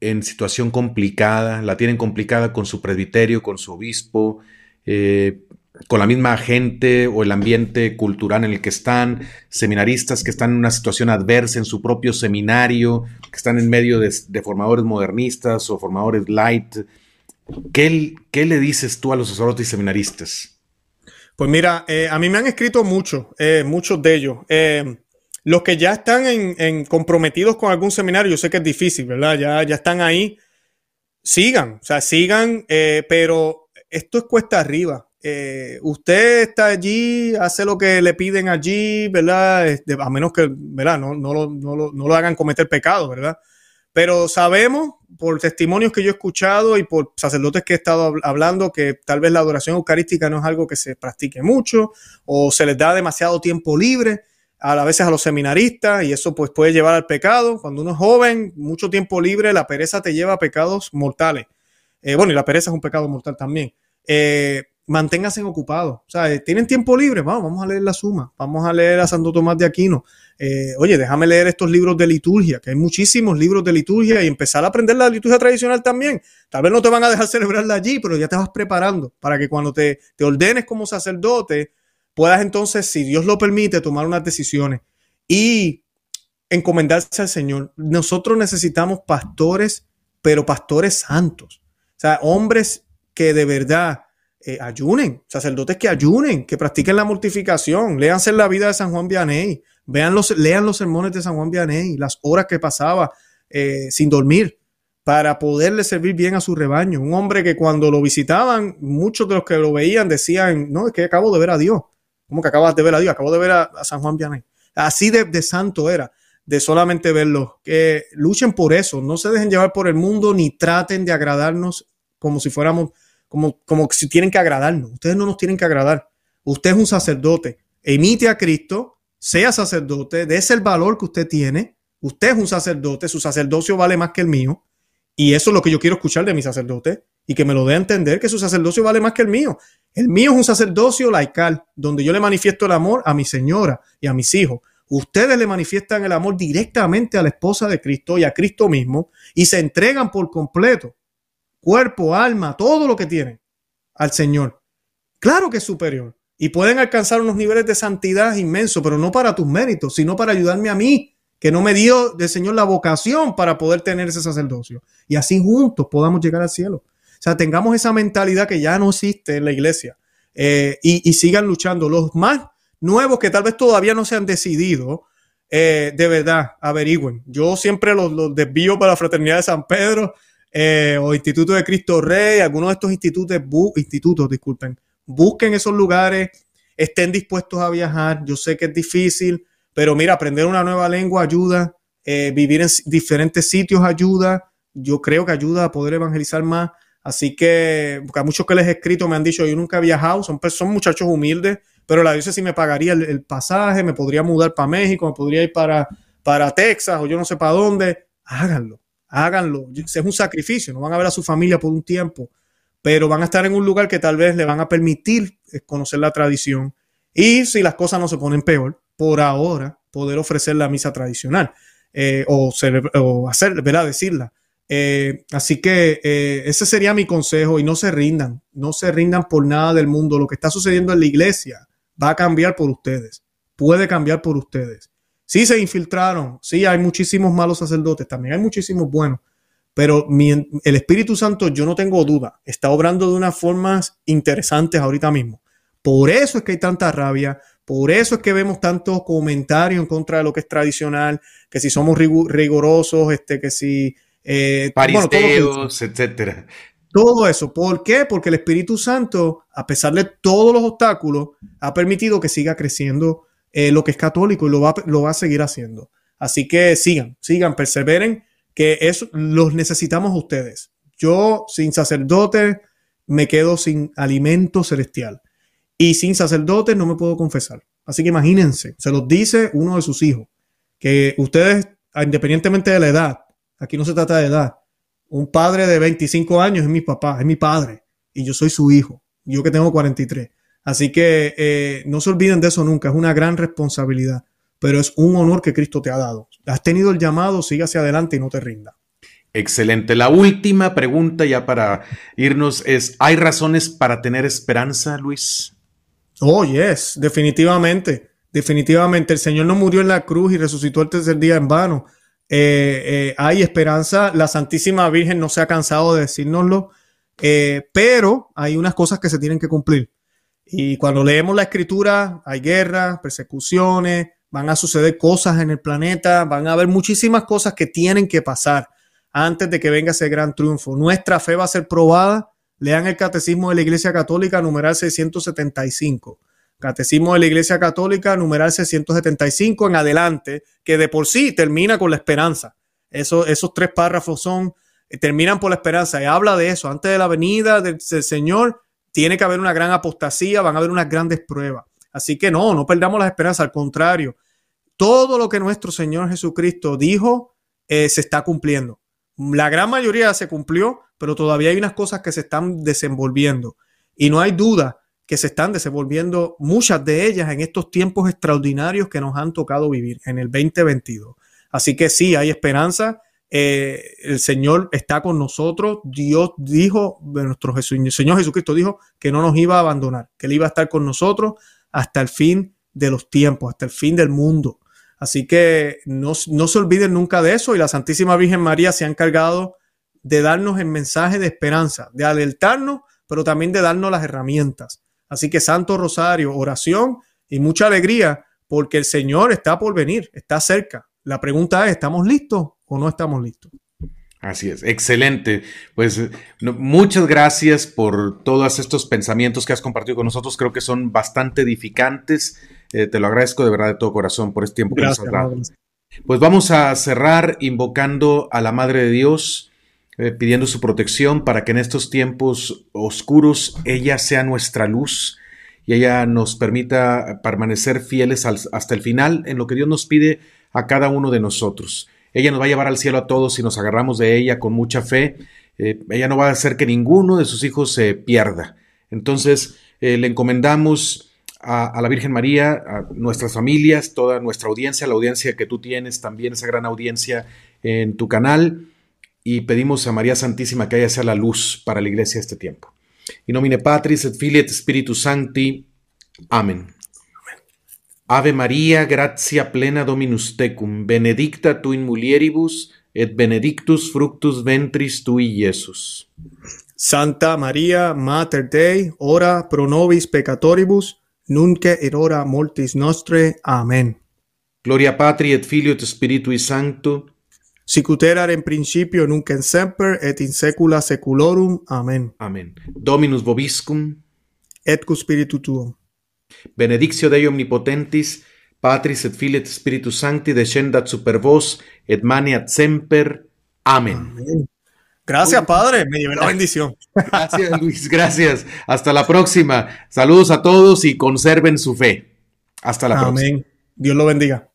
en, situación complicada, la tienen complicada con su presbiterio, con su obispo, eh, con la misma gente o el ambiente cultural en el que están, seminaristas que están en una situación adversa en su propio seminario, que están en medio de, formadores modernistas o formadores light. ¿Qué, ¿Qué, le dices tú a los sacerdotes y seminaristas? Pues mira, eh, a mí me han escrito mucho, eh, muchos de ellos. los que ya están en, comprometidos con algún seminario, yo sé que es difícil, ¿verdad? Ya, ya están ahí. Sigan, o sea, sigan, pero esto es cuesta arriba. Eh, usted está allí, hace lo que le piden allí, ¿verdad? Este, a menos que, ¿verdad? No, no, lo, no, lo, no lo hagan cometer pecado, ¿verdad? Pero sabemos por testimonios que yo he escuchado y por sacerdotes que he estado hablando que tal vez la adoración eucarística no es algo que se practique mucho o se les da demasiado tiempo libre a veces a los seminaristas y eso pues puede llevar al pecado. Cuando uno es joven, mucho tiempo libre, la pereza te lleva a pecados mortales. Eh, bueno, y la pereza es un pecado mortal también. Eh, manténganse ocupados. O sea, eh, tienen tiempo libre, vamos, vamos a leer la suma, vamos a leer a Santo Tomás de Aquino. Eh, oye, déjame leer estos libros de liturgia, que hay muchísimos libros de liturgia y empezar a aprender la liturgia tradicional también. Tal vez no te van a dejar celebrarla allí, pero ya te vas preparando para que cuando te, te ordenes como sacerdote, puedas entonces, si Dios lo permite, tomar unas decisiones y encomendarse al Señor. Nosotros necesitamos pastores, pero pastores santos. O sea, hombres que de verdad eh, ayunen, sacerdotes que ayunen, que practiquen la mortificación, léanse la vida de San Juan Vianney, vean los, lean los sermones de San Juan Vianney, las horas que pasaba eh, sin dormir para poderle servir bien a su rebaño. Un hombre que cuando lo visitaban, muchos de los que lo veían decían, no, es que acabo de ver a Dios. ¿Cómo que acabas de ver a Dios? Acabo de ver a, San Juan Vianney. Así de, de santo era de solamente verlo. Que luchen por eso, no se dejen llevar por el mundo ni traten de agradarnos como si fuéramos como, como si tienen que agradarnos. Ustedes no nos tienen que agradar. Usted es un sacerdote. Emite a Cristo, sea sacerdote, ese el valor que usted tiene. Usted es un sacerdote, su sacerdocio vale más que el mío. Y eso es lo que yo quiero escuchar de mi sacerdote y que me lo dé a entender que su sacerdocio vale más que el mío. El mío es un sacerdocio laical, donde yo le manifiesto el amor a mi señora y a mis hijos. ustedes le manifiestan el amor directamente a la esposa de Cristo y a Cristo mismo y se entregan por completo, cuerpo, alma, todo lo que tienen al Señor. Claro que es superior y pueden alcanzar unos niveles de santidad inmensos, pero no para tus méritos, sino para ayudarme a mí, que no me dio del Señor la vocación para poder tener ese sacerdocio. Y así juntos podamos llegar al cielo. O sea, tengamos esa mentalidad que ya no existe en la iglesia eh, y, sigan luchando. Los más nuevos que tal vez todavía no se han decidido, eh, de verdad, averigüen. Yo siempre los, desvío para la Fraternidad de San Pedro eh, o Instituto de Cristo Rey, algunos de estos institutos, institutos, disculpen, busquen esos lugares, estén dispuestos a viajar. Yo sé que es difícil, pero mira, aprender una nueva lengua ayuda, eh, vivir en diferentes sitios ayuda. Yo creo que ayuda a poder evangelizar más. Así que, a muchos que les he escrito me han dicho, yo nunca he viajado, son, son muchachos humildes, pero la dice si me pagaría el, pasaje, me podría mudar para México, me podría ir para, para Texas o yo no sé para dónde. Háganlo, háganlo. Es un sacrificio, no van a ver a su familia por un tiempo pero van a estar en un lugar que tal vez le van a permitir eh, conocer la tradición y si las cosas no se ponen peor, por ahora poder ofrecer la misa tradicional eh, o, hacer, ¿verdad? Decirla. Eh, así que ese sería mi consejo y no se rindan, no se rindan por nada del mundo. Lo que está sucediendo en la iglesia va a cambiar por ustedes, puede cambiar por ustedes. Sí se infiltraron, sí hay muchísimos malos sacerdotes, también hay muchísimos buenos, pero el Espíritu Santo, yo no tengo duda, está obrando de unas formas interesantes ahorita mismo. Por eso es que hay tanta rabia, por eso es que vemos tantos comentarios en contra de lo que es tradicional, que si somos rigurosos, este, que si... Eh, Paristeos, etcétera. Todo eso. ¿Por qué? Porque el Espíritu Santo, a pesar de todos los obstáculos, ha permitido que siga creciendo eh, lo que es católico y lo va, lo va a seguir haciendo. Así que sigan, sigan, perseveren que eso los necesitamos ustedes. Yo sin sacerdote me quedo sin alimento celestial y sin sacerdote no me puedo confesar. Así que imagínense, se los dice uno de sus hijos, que ustedes, independientemente de la edad, aquí no se trata de edad, un padre de 25 años es mi papá, es mi padre, y yo soy su hijo, yo que tengo 43. Así que eh, no se olviden de eso nunca, es una gran responsabilidad pero es un honor que Cristo te ha dado. Has tenido el llamado, sigue hacia adelante y no te rinda. Excelente. La última pregunta ya para irnos es, ¿hay razones para tener esperanza, Luis? Oh, yes, definitivamente. Definitivamente. El Señor no murió en la cruz y resucitó el tercer día en vano. Eh, eh, hay esperanza. La Santísima Virgen no se ha cansado de decírnoslo, pero hay unas cosas que se tienen que cumplir. Y cuando leemos la escritura, hay guerras, persecuciones, van a suceder cosas en el planeta, van a haber muchísimas cosas que tienen que pasar antes de que venga ese gran triunfo. Nuestra fe va a ser probada. Lean el Catecismo de la Iglesia Católica, numeral 675. Catecismo de la Iglesia Católica, numeral 675 en adelante, que de por sí termina con la esperanza. Eso, esos tres párrafos son, eh, terminan por la esperanza y habla de eso. Antes de la venida del, del Señor, tiene que haber una gran apostasía, van a haber unas grandes pruebas. Así que no, no perdamos la esperanza, al contrario, todo lo que nuestro Señor Jesucristo dijo eh, se está cumpliendo. La gran mayoría se cumplió, pero todavía hay unas cosas que se están desenvolviendo. Y no hay duda que se están desenvolviendo muchas de ellas en estos tiempos extraordinarios que nos han tocado vivir en el 2022. Así que sí, hay esperanza. Eh, el Señor está con nosotros. Dios dijo, nuestro Señor Jesucristo dijo que no nos iba a abandonar, que Él iba a estar con nosotros hasta el fin de los tiempos, hasta el fin del mundo. Así que no, se olviden nunca de eso y la Santísima Virgen María se ha encargado de darnos el mensaje de esperanza, de alertarnos, pero también de darnos las herramientas. Así que Santo Rosario, oración y mucha alegría porque el Señor está por venir, está cerca. La pregunta es, ¿estamos listos o no estamos listos? Así es, excelente. Pues muchas gracias por todos estos pensamientos que has compartido con nosotros. Creo que son bastante edificantes. Eh, te lo agradezco de verdad de todo corazón por este tiempo que nos has dado. Pues vamos a cerrar invocando a la Madre de Dios, eh, pidiendo su protección para que en estos tiempos oscuros ella sea nuestra luz y ella nos permita permanecer fieles hasta el final en lo que Dios nos pide a cada uno de nosotros. Ella nos va a llevar al cielo a todos si nos agarramos de ella con mucha fe. Eh, ella no va a hacer que ninguno de sus hijos se pierda. Entonces, eh, le encomendamos a, la Virgen María, a nuestras familias, toda nuestra audiencia, la audiencia que tú tienes, también esa gran audiencia en tu canal, y pedimos a María Santísima que haya sea la luz para la iglesia este tiempo. In nomine Patris et Filii et Spiritus Sancti. Amén. Ave Maria, gratia plena Dominus tecum, benedicta tu in mulieribus, et benedictus fructus ventris tui, Iesus. Santa Maria, Mater Dei, ora pro nobis peccatoribus, nunque et ora mortis nostre. Amen. Gloria Patri et Filio et Spiritui Sancto, sicut erat in principio nunc et semper et in saecula saeculorum. Amen. Amen. Dominus vobiscum et cu spiritu tuo. Benedictio Dei omnipotentis, Patris et Filii et Spiritus Sancti descendat super vos et maniat semper. Amen. Amen. Gracias, Padre. Me llevé la bendición. Gracias, Luis. Gracias. Hasta la próxima. Saludos a todos y conserven su fe. Hasta la próxima. Amén. Dios lo bendiga.